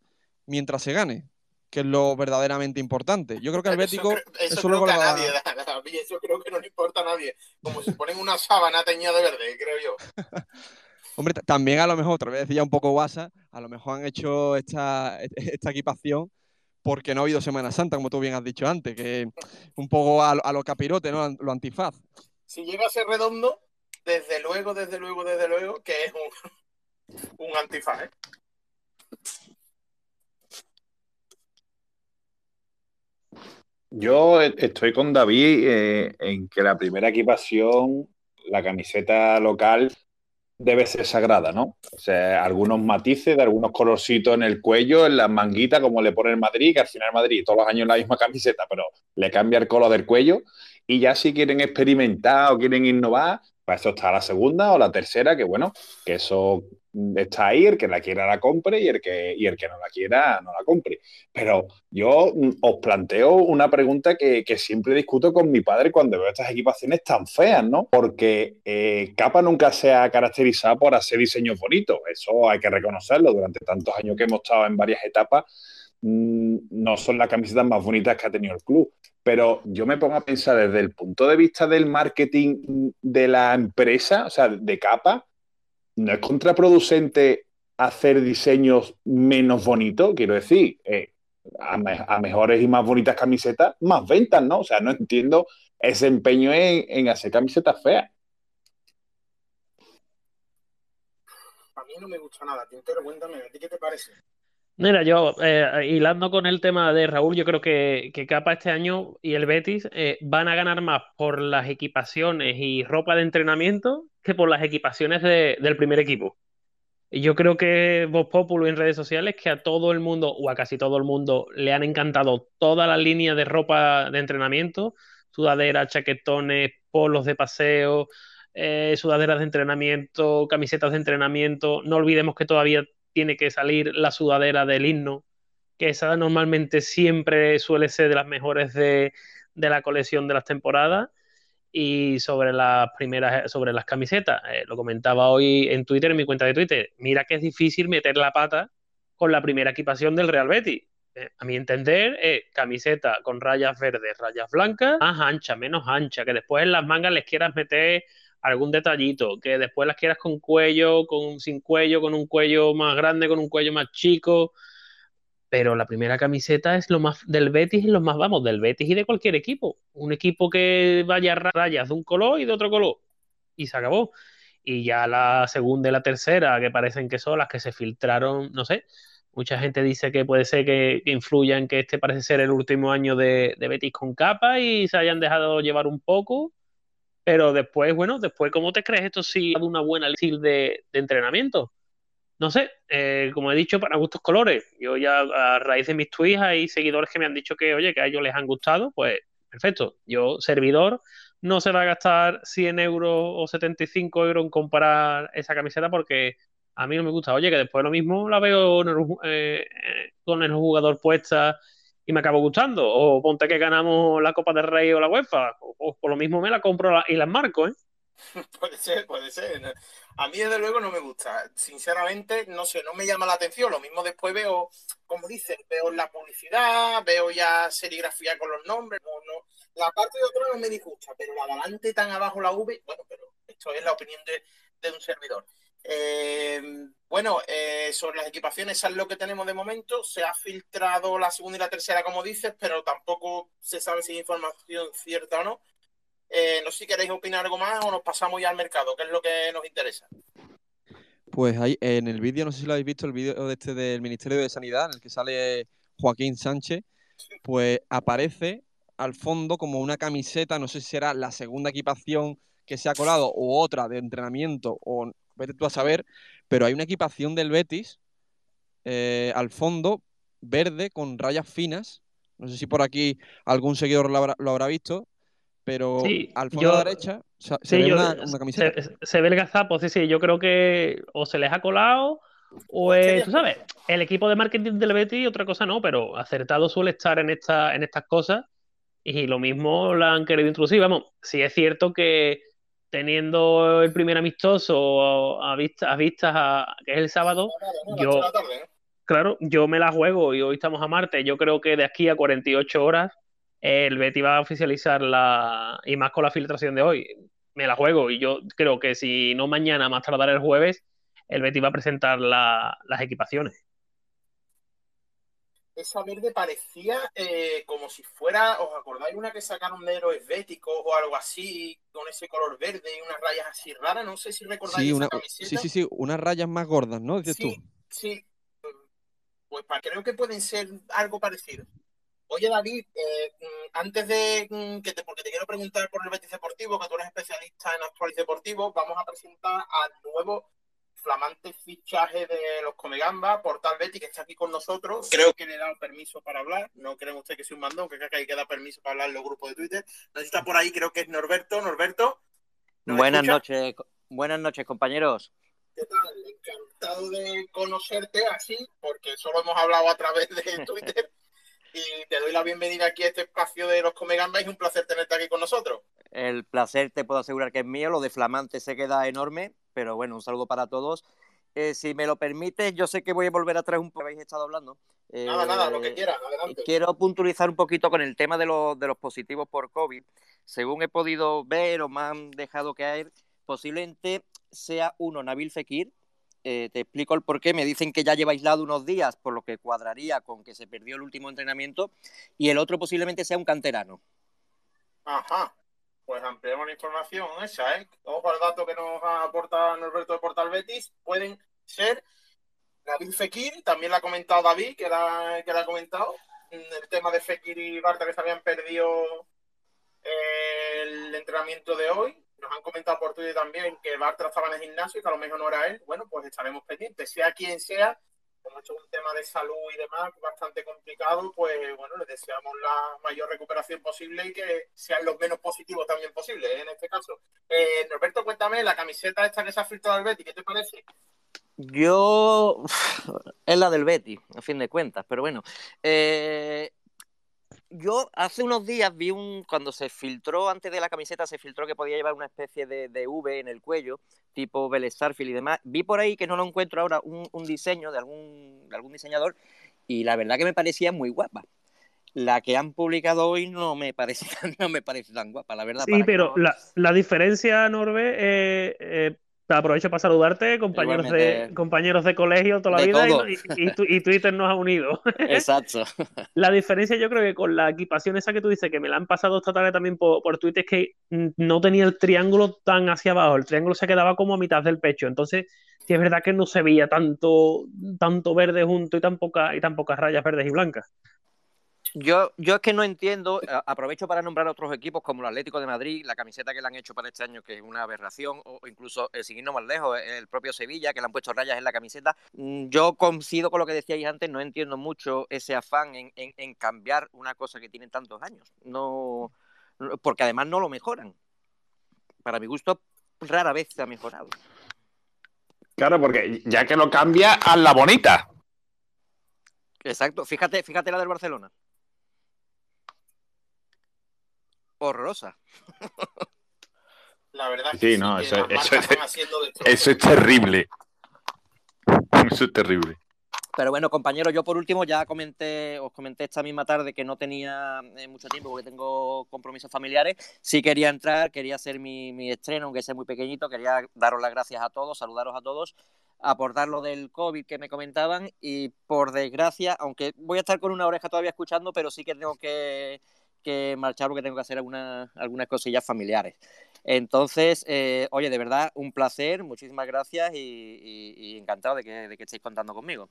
mientras se gane, que es lo verdaderamente importante. Yo creo que al Bético eso, eso, eso creo que a nadie, [LAUGHS] eso creo que no le importa a nadie. Como si ponen una sábana teñida de verde, creo yo. [LAUGHS] Hombre, también a lo mejor, otra vez decía un poco WhatsApp, a lo mejor han hecho esta, esta equipación porque no ha habido Semana Santa, como tú bien has dicho antes, que un poco a, a lo capirote, ¿no? Lo antifaz. Si llega a ser redondo, desde luego, desde luego, desde luego, que es un, [LAUGHS] un antifaz, ¿eh? Yo estoy con David eh, en que la primera equipación, la camiseta local, debe ser sagrada, ¿no? O sea, algunos matices de algunos colorcitos en el cuello, en las manguitas, como le pone el Madrid, que al final Madrid todos los años la misma camiseta, pero le cambia el color del cuello. Y ya si quieren experimentar o quieren innovar, para eso está la segunda o la tercera, que bueno, que eso está ahí, el que la quiera la compre y el que, y el que no la quiera no la compre. Pero yo os planteo una pregunta que, que siempre discuto con mi padre cuando veo estas equipaciones tan feas, ¿no? Porque eh, Capa nunca se ha caracterizado por hacer diseños bonitos, eso hay que reconocerlo, durante tantos años que hemos estado en varias etapas mm, no son las camisetas más bonitas que ha tenido el club. Pero yo me pongo a pensar desde el punto de vista del marketing de la empresa, o sea, de capa, ¿no es contraproducente hacer diseños menos bonitos? Quiero decir, eh, a, me a, mejores y más bonitas camisetas, más ventas, ¿no? O sea, no entiendo ese empeño en, en hacer camisetas feas. A mí no me gusta nada, Tintero, cuéntame, ¿a ti qué te parece? Mira, yo, eh, hilando con el tema de Raúl, yo creo que, que Capa este año y el Betis eh, van a ganar más por las equipaciones y ropa de entrenamiento que por las equipaciones de, del primer equipo. Y yo creo que Voz Populo en redes sociales que a todo el mundo, o a casi todo el mundo, le han encantado toda la línea de ropa de entrenamiento, sudaderas, chaquetones, polos de paseo, eh, sudaderas de entrenamiento, camisetas de entrenamiento. No olvidemos que todavía tiene que salir la sudadera del himno, que esa normalmente siempre suele ser de las mejores de, la colección de las temporadas. Y sobre las primeras, sobre las camisetas, eh, lo comentaba hoy en Twitter, en mi cuenta de Twitter. Mira que es difícil meter la pata con la primera equipación del Real Betis. Eh, a mi entender, eh, camiseta con rayas verdes, rayas blancas, más ancha, menos ancha, que después en las mangas les quieras meter algún detallito, que después las quieras con cuello, con sin cuello, con un cuello más grande, con un cuello más chico. Pero la primera camiseta es lo más del Betis y lo más, vamos, del Betis y de cualquier equipo. Un equipo que vaya a rayas de un color y de otro color. Y se acabó. Y ya la segunda y la tercera, que parecen que son las que se filtraron, no sé. Mucha gente dice que puede ser que, que influya en que este parece ser el último año de, de Betis con capa y se hayan dejado llevar un poco pero después, bueno, después, ¿cómo te crees esto si de una buena lista de, entrenamiento? No sé, eh, como he dicho, para gustos colores. Yo ya a raíz de mis tweets hay seguidores que me han dicho que, oye, que a ellos les han gustado, pues perfecto. Yo, servidor, no se va a gastar 100 euros o 75 euros en comprar esa camiseta porque a mí no me gusta. Oye, que después lo mismo la veo el, eh, con el jugador puesta y me acabo gustando. O ponte que ganamos la Copa del Rey o la UEFA, o, por lo mismo me la compro y la marco, ¿eh? [LAUGHS] puede ser, puede ser. A mí desde luego no me gusta. Sinceramente, no sé, no me llama la atención. Lo mismo después veo, como dicen, veo la publicidad, veo ya serigrafía con los nombres. No, no. La parte de otro no me disgusta, pero la adelante tan abajo la V, bueno, pero esto es la opinión de, de un servidor. Eh, bueno, eh, sobre las equipaciones, es lo que tenemos de momento. Se ha filtrado la segunda y la tercera, como dices, pero tampoco se sabe si es información cierta o no. Eh, no sé si queréis opinar algo más o nos pasamos ya al mercado, que es lo que nos interesa. Pues ahí en el vídeo, no sé si lo habéis visto, el vídeo de este del Ministerio de Sanidad, en el que sale Joaquín Sánchez, pues aparece al fondo como una camiseta, no sé si será la segunda equipación que se ha colado o otra de entrenamiento o vete tú a saber, pero hay una equipación del Betis eh, al fondo verde con rayas finas. No sé si por aquí algún seguidor lo habrá, lo habrá visto, pero Sí, al fondo yo- a la derecha se, se Sí, ve yo- una, una camiseta. se, se ve el gazapo, sí, sí. Yo creo que o se les ha colado o es, tú sabes, el equipo de marketing del Betis, otra cosa no, pero acertado suele estar en, esta, en estas cosas y lo mismo la han querido introducir. Vamos, sí es cierto que teniendo el primer amistoso a vista- a vistas, a- que es el sábado. Yo-. Claro, yo me la juego y hoy estamos a martes. Yo creo que de aquí a 48 horas el Betis va a oficializar la. Y más con la filtración de hoy. Me la juego y yo creo que si no mañana, más tardar el jueves, el Betis va a presentar la- las equipaciones. Esa verde parecía eh, como si fuera, ¿os acordáis una que sacaron de héroes béticos o algo así, con ese color verde y unas rayas así raras? No sé si recordáis Sí, esa una, camiseta. sí, sí, sí, unas rayas más gordas, ¿no? Dices Sí, tú. sí. Pues creo que pueden ser algo parecido. Oye, David, eh, mm, antes de mm, que te, porque te quiero preguntar por el Betis Deportivo, que tú eres especialista en actuales deportivos, vamos a presentar al nuevo flamante fichaje de los Comegamba, Portal Betis, que está aquí con nosotros. Creo que le he dado permiso para hablar. No creen ustedes que soy un mandón, que creo que hay que dar permiso para hablar en los grupos de Twitter. No está por ahí, creo que es Norberto. Norberto. ¿nos Buenas noches, buenas noches, compañeros. ¿Qué tal? Encantado de conocerte así, porque solo hemos hablado a través de [LAUGHS] Twitter. Y te doy la bienvenida aquí a este espacio de los Comegamba es un placer tenerte aquí con nosotros. El placer te puedo asegurar que es mío, lo de flamante se queda enorme, pero bueno, un saludo para todos. Eh, si me lo permites, yo sé que voy a volver atrás un poco, habéis estado hablando. Nada, nada, lo que Eh, quieras, adelante. Quiero puntualizar un poquito con el tema de los, de los positivos por COVID. Según he podido ver o me han dejado caer, posiblemente sea uno Nabil Fekir. Eh, te explico el porqué. Me dicen que ya lleva aislado unos días, por lo que cuadraría con que se perdió el último entrenamiento. Y el otro posiblemente sea un canterano. Ajá. Pues ampliamos la información esa, ¿eh? Ojo al dato que nos aporta Norberto de Portal Betis. Pueden ser David Fekir, también lo ha comentado David, que la, que la ha comentado. Mm, El tema de Fekir y Barta que se habían perdido eh, el entrenamiento de hoy. Nos han comentado por Twitter también que Bartra estaba en el gimnasio y que a lo mejor no era él. Bueno, pues estaremos pendientes. Sea quien sea, como esto es un tema de salud y demás bastante complicado, pues bueno, les deseamos la mayor recuperación posible y que sean los menos positivos también posible, ¿eh? en este caso. Eh, Norberto, cuéntame, la camiseta esta que se ha filtrado al Betty, ¿qué te parece? Yo. [SIGHS] Es la del Betty, a fin de cuentas, pero bueno. Eh, yo hace unos días vi un. Cuando se filtró, antes de la camiseta, se filtró que podía llevar una especie de, de V en el cuello, tipo Vélez y demás. Vi por ahí que no lo encuentro ahora un, un diseño de algún, de algún diseñador y la verdad que me parecía muy guapa. La que han publicado hoy no me parece tan, [LAUGHS] no me parece tan guapa, la verdad. Sí, pero no- la, la diferencia, Norbe, eh, eh, te aprovecho para saludarte, compañeros de, compañeros de colegio toda la De vida, y- Twitter nos ha unido. [LAUGHS] Exacto. [LAUGHS] La diferencia yo creo que con la equipación esa que tú dices, que me la han pasado esta tarde también por, por Twitter, es que no tenía el triángulo tan hacia abajo, el triángulo se quedaba como a mitad del pecho, entonces sí es verdad que no se veía tanto, tanto verde junto y tan, poca- y tan pocas rayas verdes y blancas. Yo, yo es que no entiendo, a- aprovecho para nombrar otros equipos como el Atlético de Madrid, la camiseta que le han hecho para este año, que es una aberración, o incluso, eh, sin irnos más lejos, el propio Sevilla, que le han puesto rayas en la camiseta. Mm, Yo coincido con lo que decíais antes, no entiendo mucho ese afán en, en- en cambiar una cosa que tiene tantos años. No- porque además no lo mejoran. Para mi gusto, rara vez se ha mejorado. Claro, porque ya que lo cambia, a la bonita. Exacto, fíjate, fíjate la del Barcelona. Horrorosa. La verdad es Sí, que no, que eso- marcas es- están haciendo destrozos. Eso es terrible. Eso es terrible. Pero bueno, compañeros, yo por último ya comenté, os comenté esta misma tarde que no tenía eh, mucho tiempo porque tengo compromisos familiares. Sí quería entrar, quería hacer mi, mi estreno, aunque sea muy pequeñito. Quería daros las gracias a todos, saludaros a todos, aportar lo del COVID que me comentaban y por desgracia, aunque voy a estar con una oreja todavía escuchando, pero sí que tengo que, que marchar porque tengo que hacer algunas, algunas cosillas familiares. Entonces, eh, oye, de verdad, un placer, muchísimas gracias y, y- y encantado de que, de que estéis contando conmigo.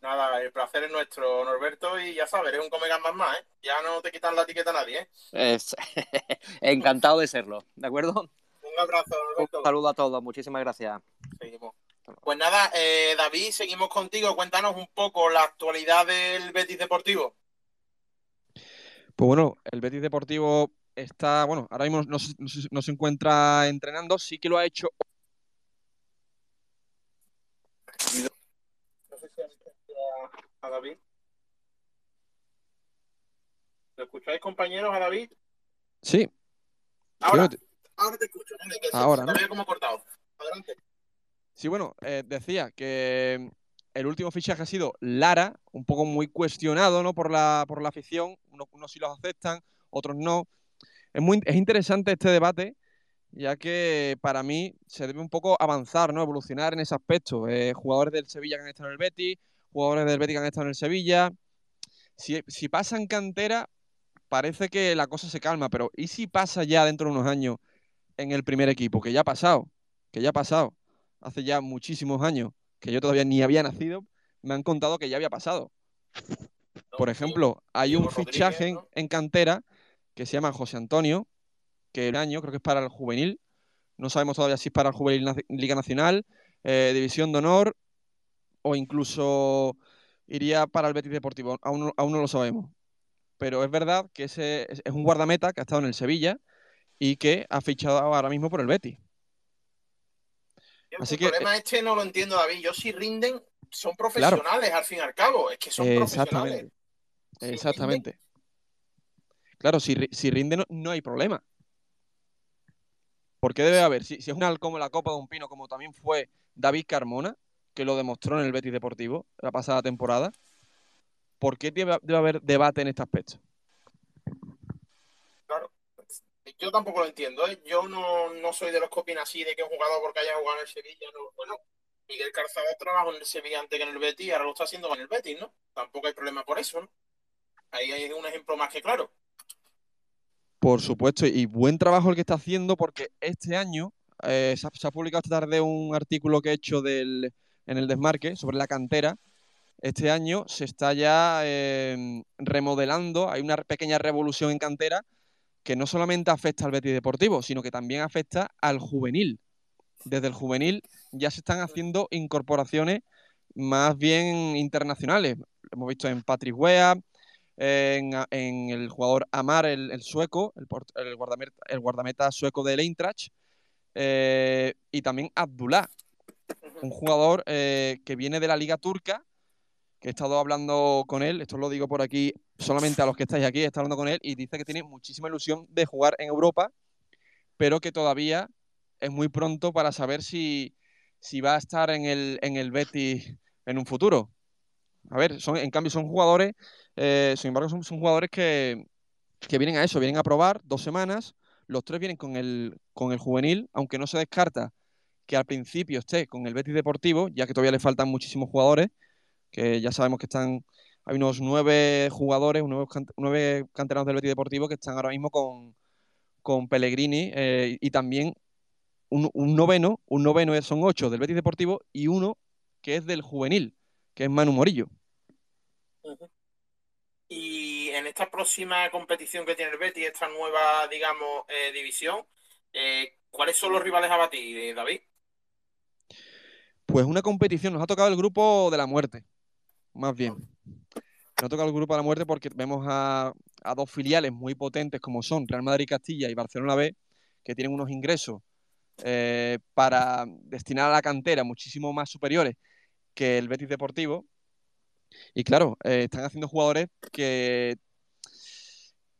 Nada, el placer es nuestro, Norberto, y ya sabes, eres un come gambas más, ¿eh? Ya no te quitan la etiqueta a nadie, ¿eh? Es- [LAUGHS] Encantado de serlo, ¿de acuerdo? Un abrazo, Un Norberto. saludo a todos, muchísimas gracias. Seguimos. Pues nada, eh, David, seguimos contigo. Cuéntanos un poco la actualidad del Betis Deportivo. Pues bueno, el Betis Deportivo está, bueno, ahora mismo no, se- no no encuentra entrenando, sí que lo ha hecho No sé si a, a David. ¿Lo escucháis, compañeros, a David? Sí, Ahora, fíjate. ahora te escucho. Se- Ahora, ¿no? te como cortado. Adelante. Sí, bueno, eh, decía que el último fichaje ha sido Lara, un poco muy cuestionado, ¿no? Por la, por la afición. Unos, sí los aceptan, otros no. Es muy es interesante este debate, ya que para mí se debe un poco avanzar, ¿no? Evolucionar en ese aspecto. Eh, jugadores del Sevilla que han estado en el Betis, jugadores del Betis que han estado en el Sevilla. Si, si pasa en cantera, parece que la cosa se calma, pero ¿y si pasa ya dentro de unos años en el primer equipo? Que ya ha pasado, que ya ha pasado hace ya muchísimos años, que yo todavía ni había nacido, me han contado que ya había pasado. Por ejemplo, hay un fichaje en, cantera que se llama José Antonio, que el año creo que es para el juvenil. No sabemos todavía si es para el juvenil Liga Nacional, eh, División de Honor o incluso iría para el Betis Deportivo. Aún, no- aún no lo sabemos. Pero es verdad que ese es, es un guardameta que ha estado en el Sevilla y que ha fichado ahora mismo por el Betis. El Así que, problema este no lo entiendo, David. Yo si rinden, son profesionales al fin y al cabo. Es que son profesionales. Exactamente. Si. Claro, si, si rinde no, no hay problema. ¿Por qué debe haber? Si, si es una como la Copa de un Pino, como también fue David Carmona, que lo demostró en el Betis Deportivo la pasada temporada, ¿por qué debe, debe haber debate en este aspecto? Claro. Yo tampoco lo entiendo, ¿eh? Yo no, no soy de los que opinan así de que un jugador porque haya jugado en el Sevilla, no. Bueno, Miguel Calzado trabajó en el Sevilla antes que en el Betis ahora lo está haciendo con el Betis, ¿no? Tampoco hay problema por eso, ¿no? Ahí hay un ejemplo más que claro. Por supuesto, y buen trabajo el que está haciendo porque este año eh, se, ha, se ha publicado esta tarde un artículo que he hecho del, en el desmarque sobre la cantera. Este año se está ya eh, remodelando, hay una pequeña revolución en cantera que no solamente afecta al Betis Deportivo, sino que también afecta al juvenil. Desde el juvenil ya se están haciendo incorporaciones más bien internacionales. Lo hemos visto en Patrick Wea, en, el jugador Amar, el, sueco, el guardameta sueco del Eintracht, eh, y también Abdullah, un jugador eh, que viene de la liga turca, que he estado hablando con él, esto lo digo por aquí solamente a los que estáis aquí, he estado hablando con él y dice que tiene muchísima ilusión de jugar en Europa, pero que todavía es muy pronto para saber si, si va a estar en el, en el Betis en un futuro. A ver, son, en cambio son jugadores, eh, sin embargo son, son jugadores que, que vienen a eso, vienen a probar dos semanas, los tres vienen con el, con el juvenil, aunque no se descarta que al principio esté con el Betis Deportivo, ya que todavía le faltan muchísimos jugadores, que ya sabemos que están, hay unos nueve jugadores, nueve, can- nueve canteranos del Betis Deportivo que están ahora mismo con, con Pellegrini eh, y también un, un noveno, un noveno son ocho del Betis Deportivo y uno que es del juvenil, que es Manu Morillo. Y en esta próxima competición que tiene el Betis, esta nueva, digamos, eh, división, eh, ¿cuáles son los rivales a batir, David? Pues una competición, nos ha tocado el grupo de la muerte, más bien. Nos ha tocado el grupo de la muerte porque vemos a, a dos filiales muy potentes como son Real Madrid Castilla y Barcelona B, que tienen unos ingresos eh, para destinar a la cantera muchísimo más superiores que el Betis Deportivo. Y claro, eh, están haciendo jugadores que,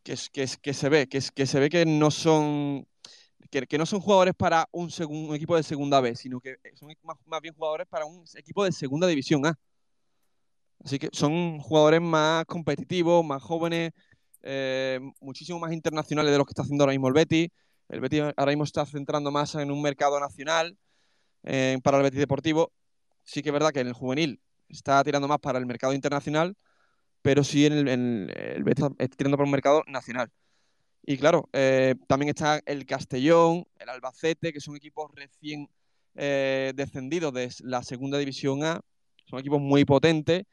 que, se ve, que, se ve que no son que, no son jugadores para un, equipo de segunda B, sino que son más, bien jugadores para un equipo de segunda división A. Así que son jugadores más competitivos, más jóvenes, eh, muchísimo más internacionales de lo que está haciendo ahora mismo el Betis. El Betis ahora mismo está centrando más en un mercado nacional eh, para el Betis Deportivo. Sí que es verdad que en el juvenil está tirando más para el mercado internacional, pero sí en el, el Betis está tirando para un mercado nacional. Y claro, eh, también está el Castellón, el Albacete, que son equipos recién eh, descendidos de la segunda división A. Son equipos muy potentes.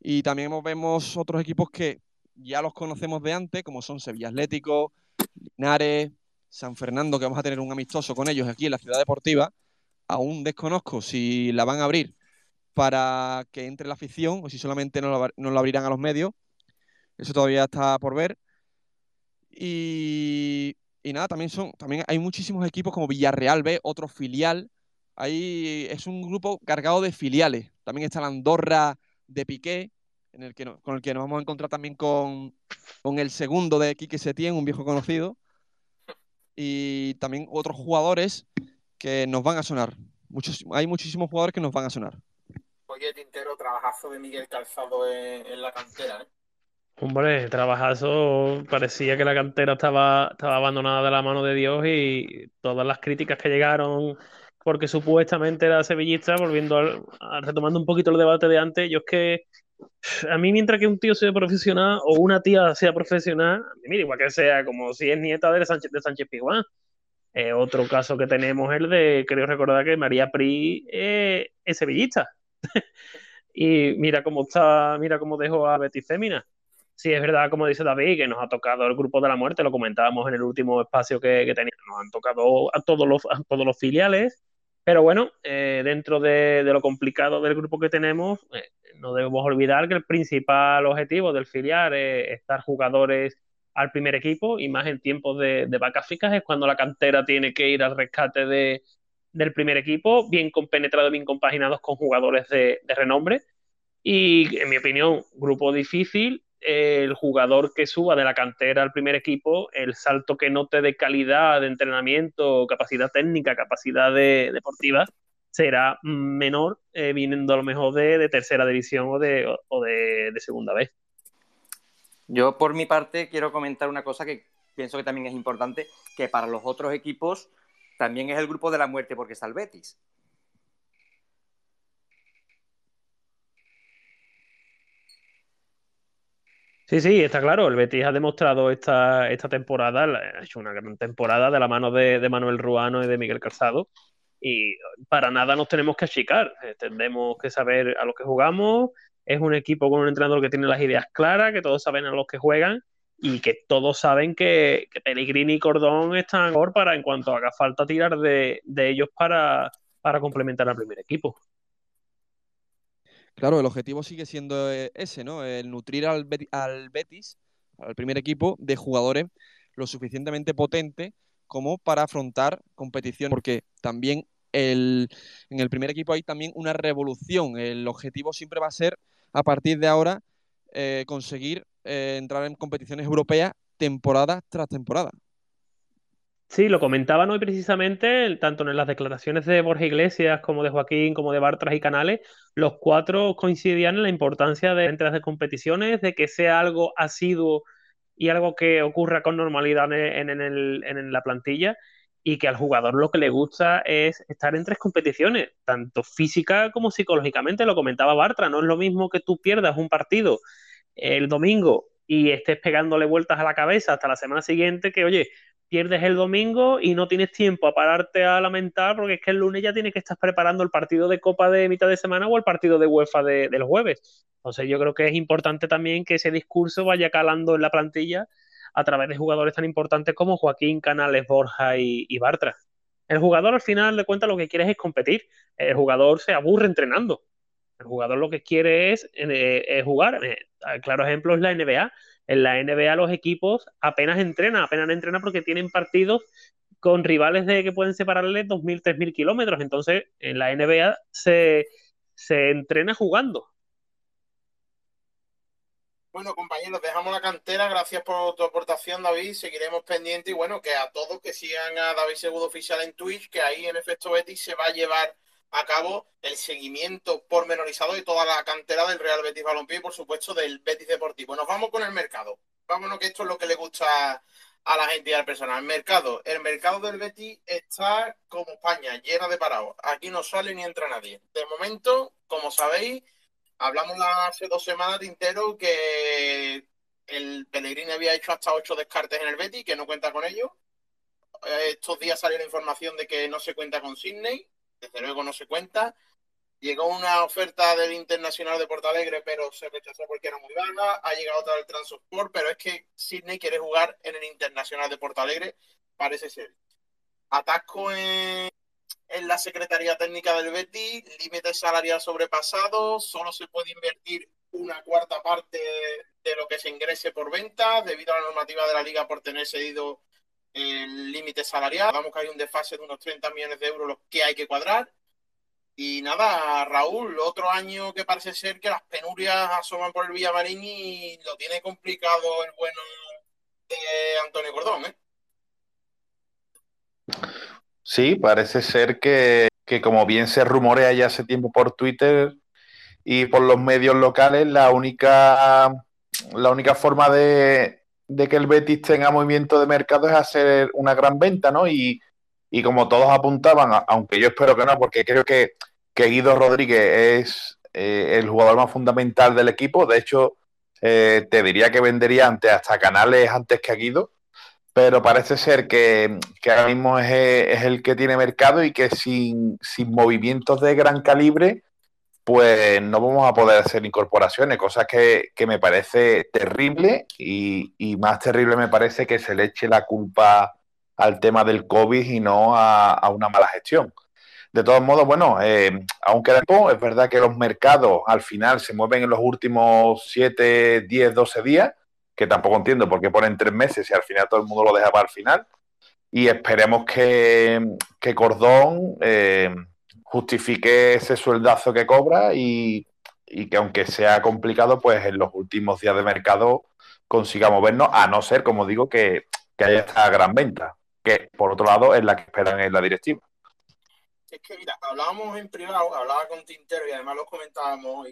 Y también vemos otros equipos que ya los conocemos de antes, como son Sevilla Atlético, Linares, San Fernando, que vamos a tener un amistoso con ellos aquí en la ciudad deportiva. Aún desconozco si la van a abrir para que entre la afición o si solamente no no lo abrirán a los medios. Eso todavía está por ver. Y, nada, también son, también hay muchísimos equipos como Villarreal B, otro filial. Ahí es un grupo cargado de filiales. También está la Andorra de Piqué, en el que con el que nos vamos a encontrar también con, el segundo de Quique Setién, un viejo conocido. Y también otros jugadores que nos van a sonar. Muchos, hay muchísimos jugadores que nos van a sonar. Oye, Tintero, trabajazo de Miguel Calzado en, en la cantera, ¿eh? Hombre, trabajazo, parecía que la cantera estaba, estaba abandonada de la mano de Dios y todas las críticas que llegaron porque supuestamente era sevillista, volviendo a, retomando un poquito el debate de antes, yo es que a mí mientras que un tío sea profesional o una tía sea profesional, mira, igual que sea como si es nieta de Sánchez, de Sánchez Piguán. Eh, otro caso que tenemos es el de, creo recordar que María Pri eh, es sevillista. [LAUGHS] y mira cómo está, mira cómo dejó a Betty Fémina sí es verdad, como dice David, que nos ha tocado el grupo de la muerte, lo comentábamos en el último espacio que, que teníamos, nos han tocado a todos los, todos los filiales, pero bueno, eh, dentro de, lo complicado del grupo que tenemos, eh, no debemos olvidar que el principal objetivo del filial es estar jugadores al primer equipo y más en tiempos de, de vacas fijas es cuando la cantera tiene que ir al rescate de, del primer equipo, bien compenetrados, bien compaginados con jugadores de, de renombre. Y en mi opinión, grupo difícil, el jugador que suba de la cantera al primer equipo, el salto que note de calidad de entrenamiento, capacidad técnica, capacidad deportiva, será menor eh, viniendo a lo mejor de, tercera división o de, de, segunda vez. Yo por mi parte quiero comentar una cosa que pienso que también es importante, que para los otros equipos también es el grupo de la muerte porque está el Betis. Sí, sí, está claro. El Betis ha demostrado esta, esta temporada, ha hecho una gran temporada de la mano de, Manuel Ruano y de Miguel Calzado. Y para nada nos tenemos que achicar. Tenemos que saber a lo que jugamos. Es un equipo con un entrenador que tiene las ideas claras, que todos saben a los que juegan y que todos saben que, Pellegrini y Cordón están mejor para, en cuanto haga falta, tirar de, ellos para, para complementar al primer equipo. Claro, el objetivo sigue siendo eh, ese, ¿no? El nutrir al, Betis, al primer equipo, de jugadores lo suficientemente potentes como para afrontar competición, porque también el, en el primer equipo hay también una revolución. El objetivo siempre va a ser, a partir de ahora, eh, conseguir eh, entrar en competiciones europeas temporada tras temporada. Sí, lo comentaban hoy precisamente, tanto en las declaraciones de Borja Iglesias como de Joaquín, como de Bartras y Canales, los cuatro coincidían en la importancia de entrar de competiciones, de que sea algo asiduo y algo que ocurra con normalidad en, la plantilla y que al jugador lo que le gusta es estar en tres competiciones, tanto física como psicológicamente, lo comentaba Bartra, no es lo mismo que tú pierdas un partido el domingo y estés pegándole vueltas a la cabeza hasta la semana siguiente que, oye, pierdes el domingo y no tienes tiempo a pararte a lamentar porque es que el lunes ya tienes que estar preparando el partido de Copa de mitad de semana o el partido de UEFA de, del jueves. Entonces yo creo que es importante también que ese discurso vaya calando en la plantilla a través de jugadores tan importantes como Joaquín, Canales, Borja y, Bartra. El jugador al final de cuentas lo que quiere es competir. El jugador se aburre entrenando. El jugador lo que quiere es, eh, jugar. Eh, claro ejemplo es la NBA en la NBA los equipos apenas entrenan, apenas entrenan porque tienen partidos con rivales de que pueden separarles 2.000, 3.000 kilómetros. Entonces, en la NBA se, se entrena jugando. Bueno, compañeros, dejamos la cantera. Gracias por tu aportación, David. Seguiremos pendientes y bueno, que a todos que sigan a David Segudo Oficial en Twitch, que ahí en Efecto Betis se va a llevar a cabo el seguimiento pormenorizado de toda la cantera del Real Betis Balompié y por supuesto del Betis Deportivo. Nos vamos con el mercado. Vámonos que esto es lo que le gusta a la gente y al personal. Mercado. El mercado del Betis está como España, llena de parados. Aquí no sale ni entra nadie. De momento, como sabéis, Hablamos hace dos semanas, Tintero, que el Pellegrini había hecho hasta ocho descartes en el Betty, que no cuenta con ellos. Eh, estos días salió la información de que no se cuenta con Sydney, desde luego no se cuenta. Llegó una oferta del Internacional de Porto Alegre, pero se rechazó porque era muy baja. Ha llegado otra del Transport, pero es que Sydney quiere jugar en el Internacional de Porto Alegre, parece ser. Atasco en en la Secretaría Técnica del Betis, límite salarial sobrepasado, solo se puede invertir una cuarta parte de lo que se ingrese por venta debido a la normativa de la liga por tener cedido el límite salarial. Vamos que hay un desfase de unos 30 millones de euros los que hay que cuadrar. Y nada, Raúl, otro año que parece ser que las penurias asoman por el Villamarín y lo tiene complicado el bueno de Antonio Cordón, ¿eh? Sí, parece ser que, como bien se rumorea ya hace tiempo por Twitter y por los medios locales, la única, la única forma de, que el Betis tenga movimiento de mercado es hacer una gran venta, ¿no? Y, como todos apuntaban, aunque yo espero que no, porque creo que, Guido Rodríguez es eh, el jugador más fundamental del equipo. De hecho, eh, te diría que vendería antes hasta Canales antes que Guido pero parece ser que, ahora mismo es, el que tiene mercado y que sin, movimientos de gran calibre, pues no vamos a poder hacer incorporaciones, cosas que, me parece terrible y, más terrible me parece que se le eche la culpa al tema del COVID y no a, una mala gestión. De todos modos, bueno, eh, aunque es verdad que los mercados al final se mueven en los últimos 7, 10, 12 días, que tampoco entiendo por qué ponen tres meses y al final todo el mundo lo deja para el final. Y esperemos que, que Cordón eh, justifique ese sueldazo que cobra y, que aunque sea complicado, pues en los últimos días de mercado consigamos vernos, a no ser, como digo, que, que haya esta gran venta, que por otro lado es la que esperan en la directiva. Es que mira, hablábamos en privado, hablaba con Tintero y además lo comentábamos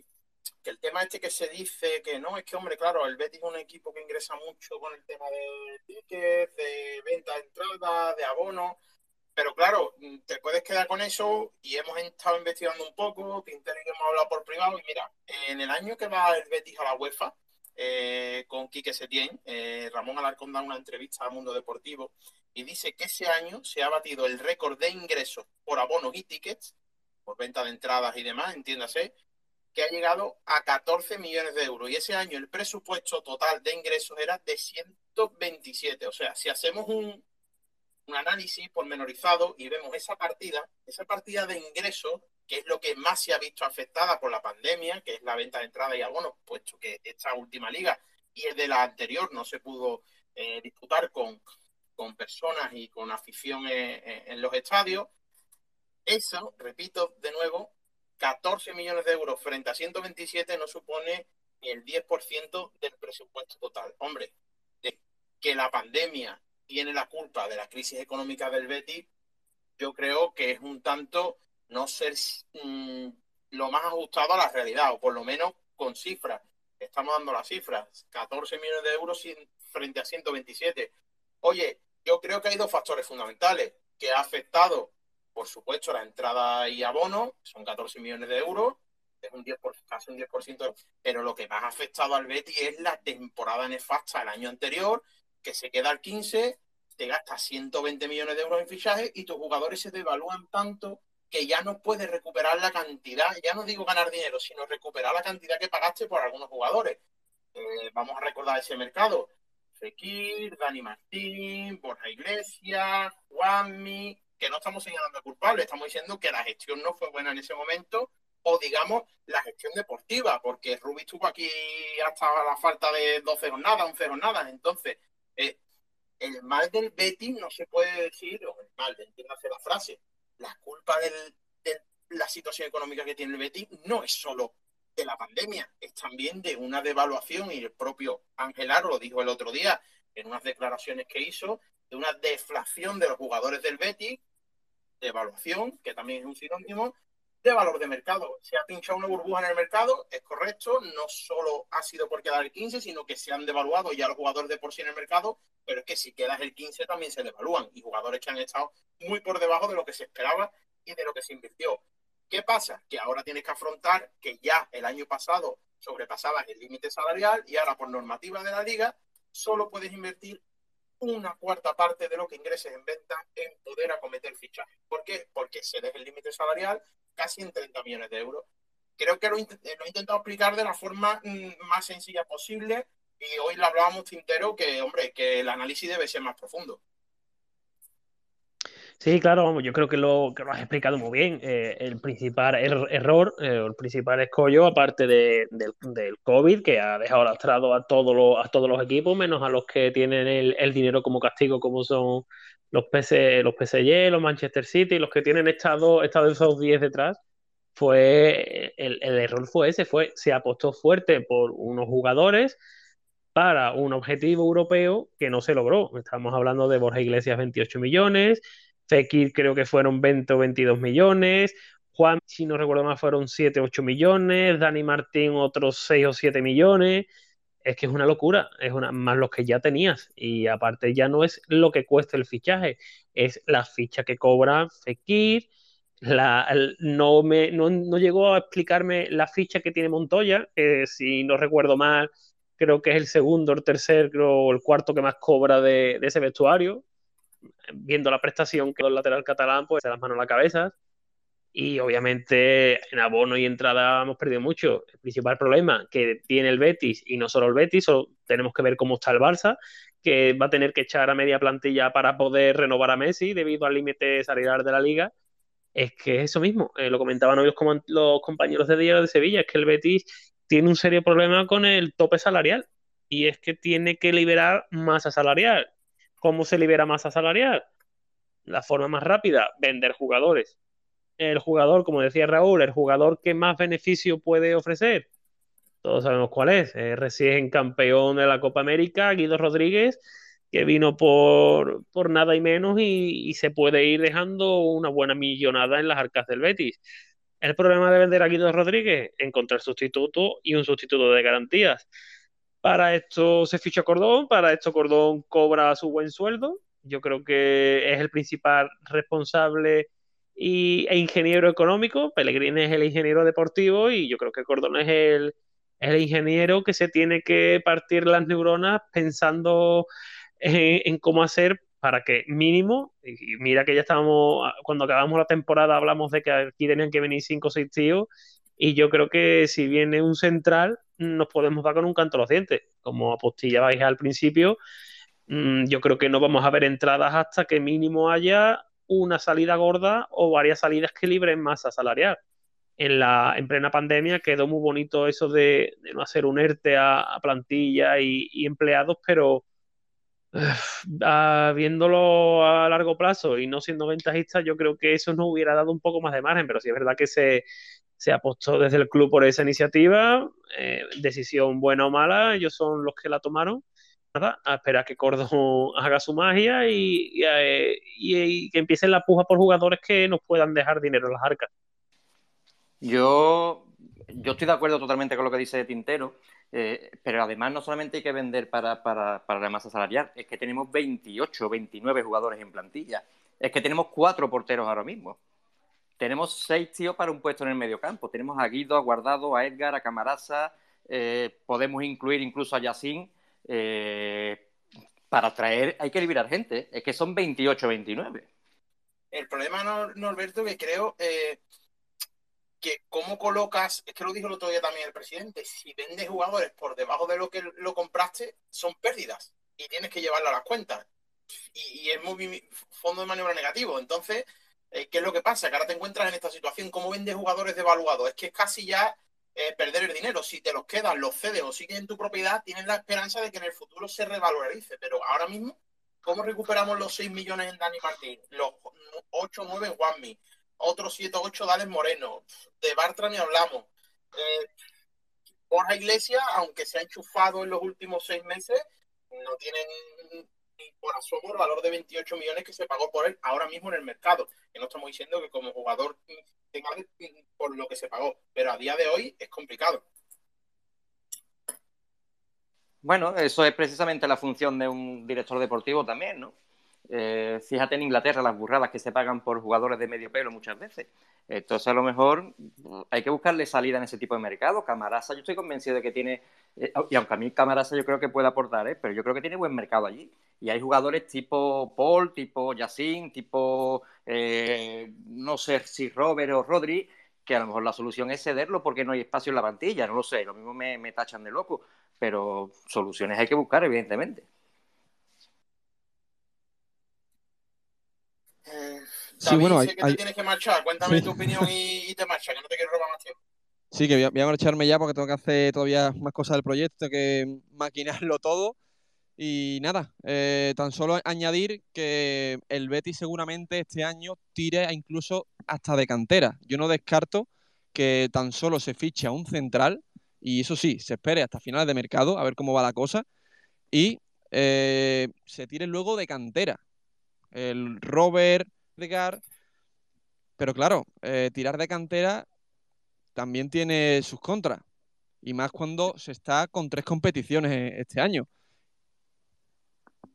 que el tema este que se dice que no, es que, hombre, claro, el Betis es un equipo que ingresa mucho con el tema de tickets, de venta de entrada, de abono, pero claro, te puedes quedar con eso y hemos estado investigando un poco, Pintero y hemos hablado por privado y mira, en el año que va el Betis a la UEFA, eh, con Quique Setién, eh, Ramón Alarcón da una entrevista a Mundo Deportivo y dice que ese año se ha batido el récord de ingresos por abonos y tickets, por venta de entradas y demás, entiéndase, que ha llegado a 14 millones de euros. Y ese año el presupuesto total de ingresos era de 127. O sea, si hacemos un, un análisis pormenorizado y vemos esa partida, esa partida de ingresos, que es lo que más se ha visto afectada por la pandemia, que es la venta de entrada y abonos, puesto que esta última liga y el de la anterior no se pudo eh, disputar con, con personas y con afición en los estadios. Eso, repito de nuevo, 14 millones de euros frente a 127 no supone ni el 10% del presupuesto total. Hombre, que la pandemia tiene la culpa de la crisis económica del Betis, yo creo que es un tanto no ser mm, lo más ajustado a la realidad, o por lo menos con cifras. Estamos dando las cifras, 14 millones de euros frente a 127. Oye, yo creo que hay dos factores fundamentales que ha afectado por supuesto, la entrada y abono, son 14 millones de euros, es un 10%, casi un 10%, pero lo que más ha afectado al Betis es la temporada nefasta del año anterior, que se queda al 15, te gasta 120 millones de euros en fichaje y tus jugadores se devalúan tanto que ya no puedes recuperar la cantidad, ya no digo ganar dinero, sino recuperar la cantidad que pagaste por algunos jugadores. Eh, vamos a recordar ese mercado. Fekir, Dani Martín, Borja Iglesias, Juanmi, que no estamos señalando a culpable, estamos diciendo que la gestión no fue buena en ese momento, o digamos la gestión deportiva, porque Rubí estuvo aquí hasta la falta de 12 jornadas, 11 jornadas, entonces eh, el mal del Betis no se puede decir, o el mal, entiéndase la frase, la culpa de la situación económica que tiene el Betis no es solo de la pandemia, es también de una devaluación, y el propio Angelar lo dijo el otro día en unas declaraciones que hizo, de una deflación de los jugadores del Betis, devaluación, que también es un sinónimo, de valor de mercado. Se ha pinchado una burbuja en el mercado, es correcto, no solo ha sido por quedar el 15, sino que se han devaluado ya los jugadores de por sí en el mercado, pero es que si quedas el 15 también se devalúan, y jugadores que han estado muy por debajo de lo que se esperaba y de lo que se invirtió. ¿Qué pasa? Que ahora tienes que afrontar que ya el año pasado sobrepasabas el límite salarial y ahora por normativa de la liga solo puedes invertir una cuarta parte de lo que ingreses en venta en poder acometer fichaje. ¿Por qué? Porque se deja el límite salarial casi en 30 millones de euros. Creo que lo, eh, lo, he intentado explicar de la forma mm, más sencilla posible y hoy lo hablábamos Tintero que, hombre, que el análisis debe ser más profundo. Sí, claro, yo creo que lo, que lo has explicado muy bien. Eh, el principal er, error, eh, el principal escollo, aparte de, del, COVID, que ha dejado lastrado a, todo lo, a todos los equipos, menos a los que tienen el dinero como castigo, como son los, PC, los PSG, los Manchester City, los que tienen estado, estado esos 10 detrás, fue el, el error fue ese, fue se apostó fuerte por unos jugadores para un objetivo europeo que no se logró. Estamos hablando de Borja Iglesias 28 millones, Fekir creo que fueron 20 o 22 millones. Juan, si no recuerdo más, fueron 7 o 8 millones. Dani Martín otros 6 o 7 millones. Es que es una locura, es una, más los que ya tenías. Y aparte ya no es lo que cuesta el fichaje, es la ficha que cobra Fekir. La, no, me, no, no, llegó a explicarme la ficha que tiene Montoya, que si no recuerdo mal, creo que es el segundo, el tercero o el cuarto que más cobra de, de ese vestuario viendo la prestación que el lateral catalán, pues se las manos a la cabeza. Y obviamente en abono y entrada hemos perdido mucho. El principal problema que tiene el Betis, y no solo el Betis, tenemos que ver cómo está el Barça, que va a tener que echar a media plantilla para poder renovar a Messi debido al límite salarial de la liga. Es que es eso mismo, eh, lo comentaban hoy los compañeros de Diario de Sevilla, es que el Betis tiene un serio problema con el tope salarial y es que tiene que liberar masa salarial ¿Cómo se libera masa salarial? La forma más rápida, vender jugadores. El jugador, como decía Raúl, el jugador que más beneficio puede ofrecer. Todos sabemos cuál es. Es recién campeón de la Copa América, Guido Rodríguez, que vino por, por nada y menos y, y, se puede ir dejando una buena millonada en las arcas del Betis. El problema de vender a Guido Rodríguez, encontrar sustituto y un sustituto de garantías. Para esto se ficha Cordón, para esto Cordón cobra su buen sueldo. Yo creo que es el principal responsable y, e ingeniero económico. Pellegrini es el ingeniero deportivo y yo creo que Cordón es el, el ingeniero que se tiene que partir las neuronas pensando en, en cómo hacer para que mínimo, y mira que ya estábamos, cuando acabamos la temporada hablamos de que aquí tenían que venir cinco o seis tíos, y yo creo que si viene un central, nos podemos dar con un canto a los dientes. Como apostillabais al principio, mm, yo creo que no vamos a ver entradas hasta que mínimo haya una salida gorda o varias salidas que libren masa salarial. En, la, en plena pandemia quedó muy bonito eso de, no hacer un ERTE a, plantilla y, empleados, pero uh, viéndolo a largo plazo y no siendo ventajista, yo creo que eso nos hubiera dado un poco más de margen, pero sí es verdad que se, se apostó desde el club por esa iniciativa, eh, decisión buena o mala, ellos son los que la tomaron. A esperar que Cordón [LAUGHS] haga su magia y, y, eh, y, que empiecen la puja por jugadores que nos puedan dejar dinero en las arcas. Yo, estoy de acuerdo totalmente con lo que dice Tintero, eh, pero además no solamente hay que vender para, la masa salarial, es que tenemos 28, 29 jugadores en plantilla, es que tenemos cuatro porteros ahora mismo tenemos seis tíos para un puesto en el mediocampo. Tenemos a Guido, a Guardado, a Edgar, a Camarasa, eh, podemos incluir incluso a Yacine. Eh, para traer hay que liberar gente. Es que son 28, 29. El problema, Norberto, que creo eh, que cómo colocas, es que lo dijo el otro día también el presidente, si vendes jugadores por debajo de lo que lo compraste, son pérdidas y tienes que llevarlo a las cuentas. Y, es muy fondo de maniobra negativo. Entonces, eh, ¿qué es lo que pasa? Que ahora te encuentras en esta situación, ¿cómo vendes jugadores devaluados? Es que es casi ya eh, perder el dinero. Si te los quedas, los cedes o sigues en tu propiedad, tienes la esperanza de que en el futuro se revalorice. Pero ahora mismo, ¿cómo recuperamos los 6 millones en Dani Martín? Los 8 o 9 en Juanmi, otros 7 o 8 Dales Moreno, de Bartra ni hablamos. Eh, Borja Iglesias, aunque se ha enchufado en los últimos seis meses, no tienen por asomo el valor de 28 millones que se pagó por él ahora mismo en el mercado. Que no estamos diciendo que como jugador tenga por lo que se pagó, pero a día de hoy es complicado. Bueno, eso es precisamente la función de un director deportivo también, ¿no? Eh, fíjate en Inglaterra las burradas que se pagan por jugadores de medio pelo muchas veces. Entonces, a lo mejor hay que buscarle salida en ese tipo de mercado. Camarasa, yo estoy convencido de que tiene, eh, y aunque a mí Camarasa yo creo que puede aportar, ¿eh? pero yo creo que tiene buen mercado allí. Y hay jugadores tipo Paul, tipo Yacine, tipo, no sé si Robert o Rodri, que a lo mejor la solución es cederlo porque no hay espacio en la plantilla, no lo sé, lo mismo me tachan de loco, pero soluciones hay que buscar, evidentemente. Sí, bueno, hay, que te tienes que marchar. Cuéntame tu opinión y, te marcha, que no te quiero robar más tiempo. Sí, que voy a, marcharme ya porque tengo que hacer todavía más cosas del proyecto, que maquinarlo todo. Y nada, eh, tan solo añadir que el Betis seguramente este año tire incluso hasta de cantera. Yo no descarto que tan solo se fiche a un central, y eso sí, se espere hasta finales de mercado, a ver cómo va la cosa, y eh, se tire luego de cantera. El Robert, Edgar. Pero claro, eh, tirar de cantera también tiene sus contras. Y más cuando se está con tres competiciones e-, este año.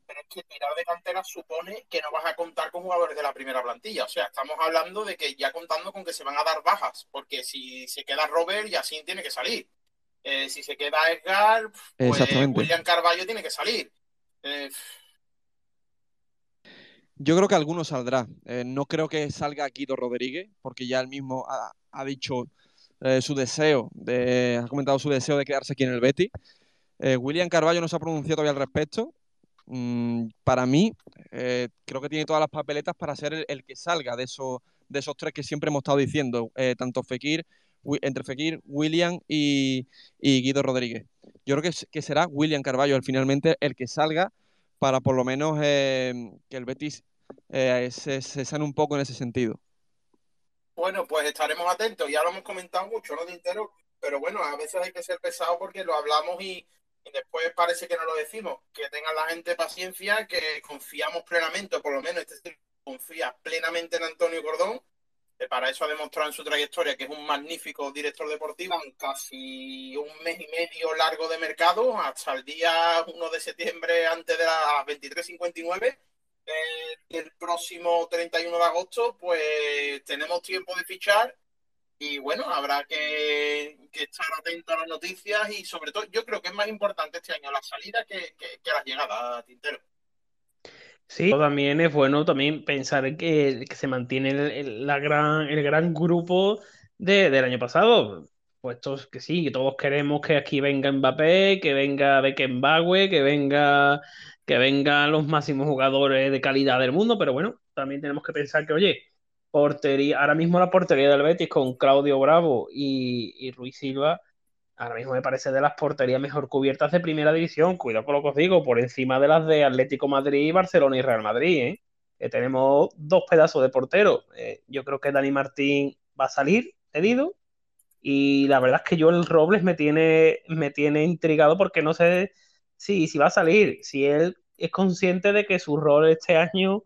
Pero es que tirar de cantera supone que no vas a contar con jugadores de la primera plantilla. O sea, estamos hablando de que ya contando con que se van a dar bajas. Porque si se queda Robert, ya sí tiene que salir. Eh, si se queda Edgar, pues William Carballo tiene que salir. Eh, yo creo que alguno saldrá. Eh, no creo que salga Guido Rodríguez, porque ya él mismo ha, dicho eh, su deseo, de, ha comentado su deseo de quedarse aquí en el Betty. Eh, William Carballo no se ha pronunciado todavía al respecto. Mm, para mí, creo que tiene todas las papeletas para ser el, que salga de esos, de esos tres que siempre hemos estado diciendo, tanto Fekir, entre Fekir, William y, Guido Rodríguez. Yo creo que, que será William Carballo el, finalmente el que salga para por lo menos que el Betis eh, se, sane un poco en ese sentido. Bueno, pues estaremos atentos. Ya lo hemos comentado mucho, ¿no, Tintero? Pero bueno, a veces hay que ser pesado porque lo hablamos y, después parece que no lo decimos. Que tengan la gente paciencia, que confiamos plenamente, o por lo menos este confía plenamente en Antonio Cordón, que para eso ha demostrado en su trayectoria que es un magnífico director deportivo, en casi un mes y medio largo de mercado, hasta el día 1 de septiembre antes de las 23.59 el próximo 31 de agosto, pues tenemos tiempo de fichar y bueno, habrá que, estar atento a las noticias y sobre todo yo creo que es más importante este año la salida que, que, que la llegada, Tintero. Sí, también es bueno también pensar que, que se mantiene el, la gran, el gran grupo de, del año pasado. Puesto que sí, que todos queremos que aquí venga Mbappé, que venga Beckenbauer, que venga que vengan los máximos jugadores de calidad del mundo, pero bueno, también tenemos que pensar que, oye, portería, ahora mismo la portería del Betis con Claudio Bravo y, y Ruiz Silva, ahora mismo me parece de las porterías mejor cubiertas de primera división, cuidado con lo que os digo, por encima de las de Atlético Madrid, Barcelona y Real Madrid, ¿eh? tenemos dos pedazos de portero. Eh, yo creo que Dani Martín va a salir cedido y la verdad es que yo el Robles me tiene, me tiene intrigado porque no sé sí, sí va a salir, si él es consciente de que su rol este año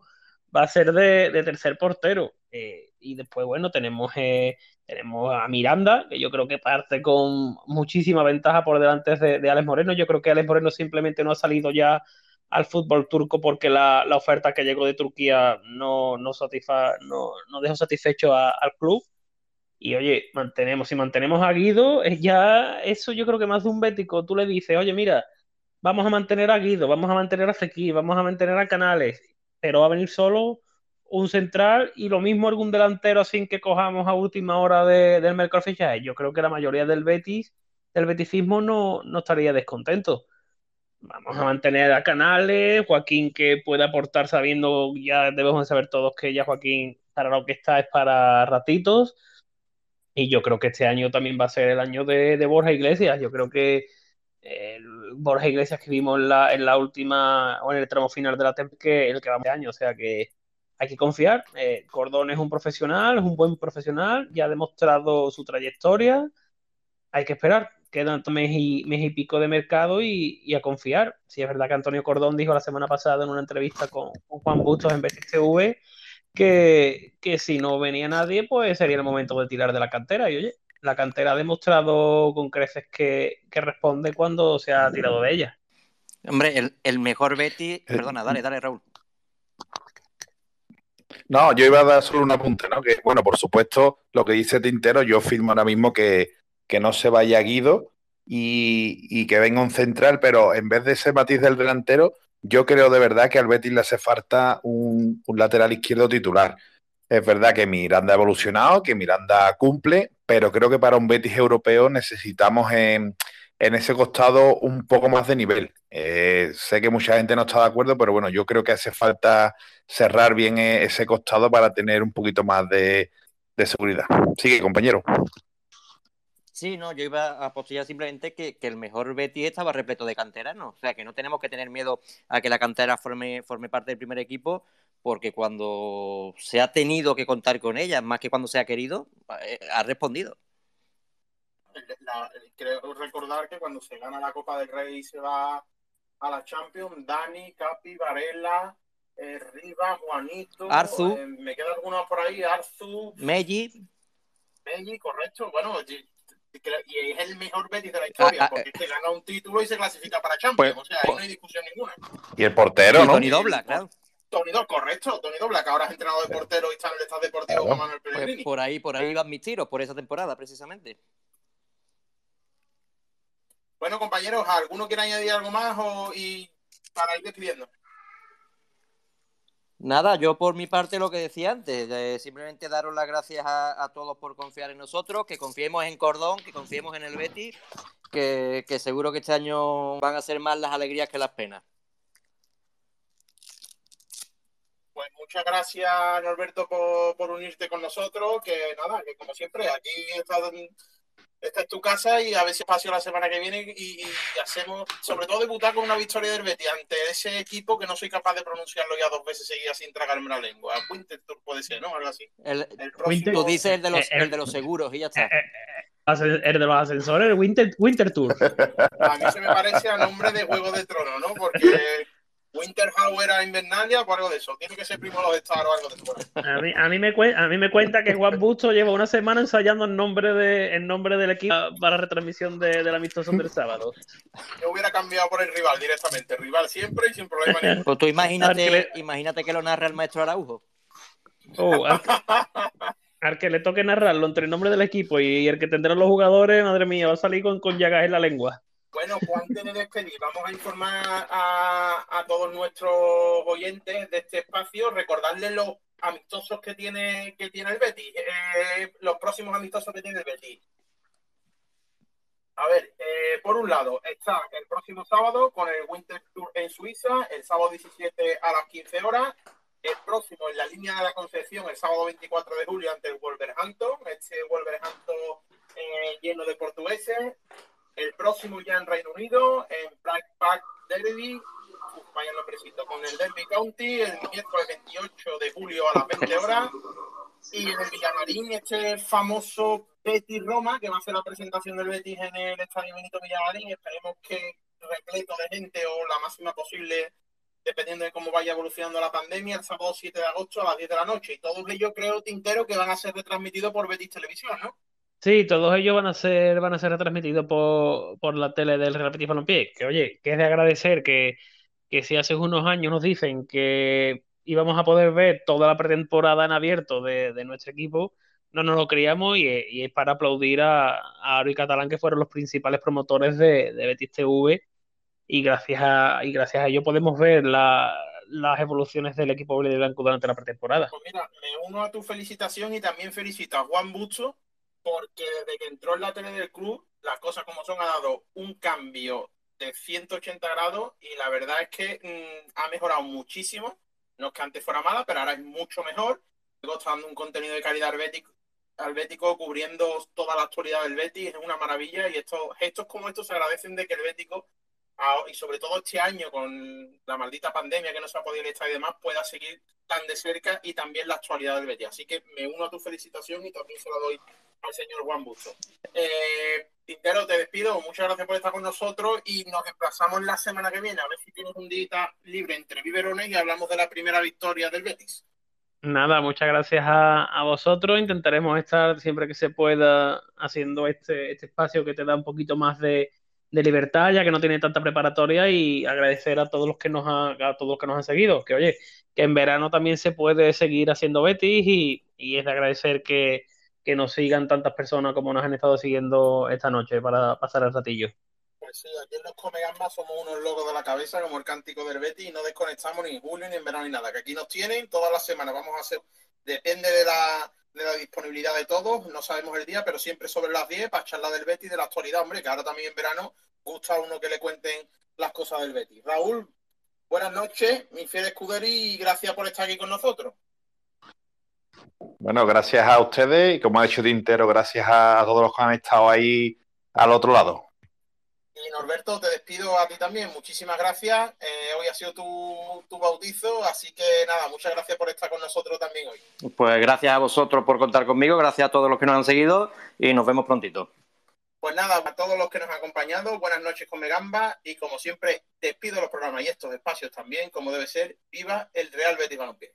va a ser de, tercer portero. Eh, y después, bueno, tenemos, eh, tenemos a Miranda, que yo creo que parte con muchísima ventaja por delante de, de Alex Moreno. Yo creo que Alex Moreno simplemente no ha salido ya al fútbol turco porque la, oferta que llegó de Turquía no, no, no, dejó satisfecho al club. Y oye, mantenemos, si mantenemos a Guido, es ya eso yo creo que más de un bético, tú le dices, oye, mira, vamos a mantener a Guido, vamos a mantener a Fekir, vamos a mantener a Canales, pero va a venir solo un central y lo mismo algún delantero sin que cojamos a última hora del mercado fichaje. Yo creo que la mayoría del Betis, del betisismo no, no estaría descontento. Vamos a mantener a Canales, Joaquín que puede aportar sabiendo, ya debemos saber todos que ya Joaquín para lo que está es para ratitos. Y yo creo que este año también va a ser el año de, Borja Iglesias. Yo creo que Borja Iglesias que vimos en la, última o en el tramo final de la temporada que el que va de año, o sea que hay que confiar. Eh, Cordón es un profesional, es un buen profesional, ya ha demostrado su trayectoria. Hay que esperar. quedan mes y, mes y pico de mercado y, a confiar. Si es verdad que Antonio Cordón dijo la semana pasada en una entrevista con, Juan Bustos en BTV que, que si no venía nadie, pues sería el momento de tirar de la cantera. Y oye, la cantera ha demostrado con creces que, responde cuando se ha tirado de ella. Hombre, el, mejor Betty. Eh, perdona, dale, dale, Raúl. No, yo iba a dar solo un apunte, ¿no? Que, bueno, por supuesto, lo que dice Tintero, yo firmo ahora mismo que, no se vaya Guido y, que venga un central, pero en vez de ese matiz del delantero, yo creo de verdad que al Betis le hace falta un, un lateral izquierdo titular. Es verdad que Miranda ha evolucionado, que Miranda cumple, pero creo que para un Betis europeo necesitamos en, ese costado un poco más de nivel. Eh, sé que mucha gente no está de acuerdo, pero bueno, yo creo que hace falta cerrar bien e, ese costado para tener un poquito más de, seguridad. Sigue, compañero. Sí, no, yo iba a apostillar simplemente que, el mejor Betis estaba repleto de canteranos. O sea, que no tenemos que tener miedo a que la cantera forme parte del primer equipo, porque cuando se ha tenido que contar con ella, más que cuando se ha querido, eh, ha respondido. creo recordar que cuando se gana la Copa del Rey y se va a la Champions, Dani, Capi, Varela, eh, Riva, Juanito, Arzu, eh, me queda alguno por ahí, Arzu, Meji. Meji, correcto, bueno, y, es el mejor Betis de la historia, ah, ah, porque es que gana un título y se clasifica para Champions, pues, o sea, ahí no hay discusión ninguna. Y el portero, ¿no? Tony Dobla, claro. Tony Dobla, correcto, Tony Dobla, que ahora es entrenador de portero y está en el estado deportivo con Manuel pues Pellegrini. por ahí, por ahí van mis tiros, por esa temporada, precisamente. Bueno, compañeros, ¿alguno quiere añadir algo más o, y para ir despidiendo? Nada, yo por mi parte lo que decía antes, simplemente daros las gracias a, todos por confiar en nosotros, que confiemos en Cordón, que confiemos en el Betis, que, que seguro que este año van a ser más las alegrías que las penas. Pues muchas gracias, Norberto, por, unirte con nosotros. Que nada, que como siempre, aquí esta es tu casa y a ver si espacio la semana que viene y, hacemos, sobre todo, debutar con una victoria del Betis ante ese equipo que no soy capaz de pronunciarlo ya dos veces seguidas sin tragarme la lengua. Winter Tour puede ser, ¿no? Algo así. El, Tú dices el de, los, eh, de los seguros y ya está. Eh, eh, el de los ascensores, el Winter, Winter Tour. A mí se me parece a nombre de Juego de Trono, ¿no? Porque Winterhauer a Invernalia o algo de eso. Tiene que ser primo de los Star o algo de eso. A mí, a, mí me a mí me cuenta que Juan Busto lleva una semana ensayando el nombre, de, el nombre del equipo para retransmisión de, del amistoso del sábado. Yo hubiera cambiado por el rival directamente. Rival siempre y sin problema ninguno. Pues tú imagínate, imagínate que lo narra el maestro Araujo. Oh, al, que, le toque narrarlo entre el nombre del equipo y el que tendrán los jugadores, madre mía, va a salir con, con llagas en la lengua. Bueno, pues antes de despedir, vamos a informar a, todos nuestros oyentes de este espacio, recordarles los amistosos que tiene, que tiene el Betis, eh, los próximos amistosos que tiene el Betis. A ver, eh, por un lado está el próximo sábado con el Winter Tour en Suiza, el sábado 17 a las 15 horas. El próximo en la línea de la Concepción, el sábado 24 de julio ante el Wolverhampton, este Wolverhampton eh, lleno de portugueses. El próximo ya en Reino Unido, en Black Park Derby, vaya nombrecito, con el Derby County, el miércoles 28 de julio a las 20 horas. Y en el Villamarín, este famoso Betis Roma, que va a hacer la presentación del Betis en el Estadio Benito Villamarín. Esperemos que repleto de gente o la máxima posible, dependiendo de cómo vaya evolucionando la pandemia, el sábado 7 de agosto a las 10 de la noche. Y todos ellos creo, Tintero, que van a ser retransmitidos por Betis Televisión, ¿no? Sí, todos ellos van a ser, van a ser retransmitidos por, por la tele del Real Betis Balompié. Que oye, que es de agradecer que, que si hace unos años nos dicen que íbamos a poder ver toda la pretemporada en abierto de, de nuestro equipo, no nos lo creíamos y, y es para aplaudir a, a Aro y Catalán, que fueron los principales promotores de, de Betis TV. Y gracias a, y gracias a ello podemos ver la, las evoluciones del equipo verde blanco durante la pretemporada. Pues mira, me uno a tu felicitación y también felicito a Juan Bucho porque desde que entró en la tele del club, las cosas como son, ha dado un cambio de 180 grados y la verdad es que mm, ha mejorado muchísimo. No es que antes fuera mala, pero ahora es mucho mejor. Luego está dando un contenido de calidad al Bético, cubriendo toda la actualidad del Betis, es una maravilla y estos gestos como estos se agradecen de que el Bético y sobre todo este año con la maldita pandemia que no se ha podido estar y demás, pueda seguir tan de cerca y también la actualidad del Betis. Así que me uno a tu felicitación y también se la doy al señor Juan Busto. Eh, Tintero, te despido. Muchas gracias por estar con nosotros y nos desplazamos la semana que viene a ver si tienes un día libre entre biberones y hablamos de la primera victoria del Betis. Nada, muchas gracias a, vosotros. Intentaremos estar siempre que se pueda haciendo este, este espacio que te da un poquito más de, libertad, ya que no tiene tanta preparatoria, y agradecer a todos los que nos a todos los que nos han seguido. Que oye, que en verano también se puede seguir haciendo Betis y, y es de agradecer que, que nos sigan tantas personas como nos han estado siguiendo esta noche para pasar el ratillo. Pues sí, aquí en los Comegambas somos unos locos de la cabeza, como el cántico del Betty, y no desconectamos ni en julio, ni en verano, ni nada. Que aquí nos tienen todas las semanas. Vamos a hacer, depende de la, de la disponibilidad de todos, no sabemos el día, pero siempre sobre las 10 para charlar del Betty y de la actualidad, hombre, que ahora también en verano gusta a uno que le cuenten las cosas del Betty. Raúl, buenas noches, mi fiel escuderi, y gracias por estar aquí con nosotros. Bueno, gracias a ustedes y como ha dicho Tintero, gracias a todos los que han estado ahí al otro lado. Y Norberto, te despido a ti también. Muchísimas gracias. Eh, hoy ha sido tu, tu, bautizo, así que nada, muchas gracias por estar con nosotros también hoy. Pues gracias a vosotros por contar conmigo, gracias a todos los que nos han seguido y nos vemos prontito. Pues nada, a todos los que nos han acompañado, buenas noches con Megamba y como siempre, despido los programas y estos espacios también, como debe ser, viva el Real Betis Balompié.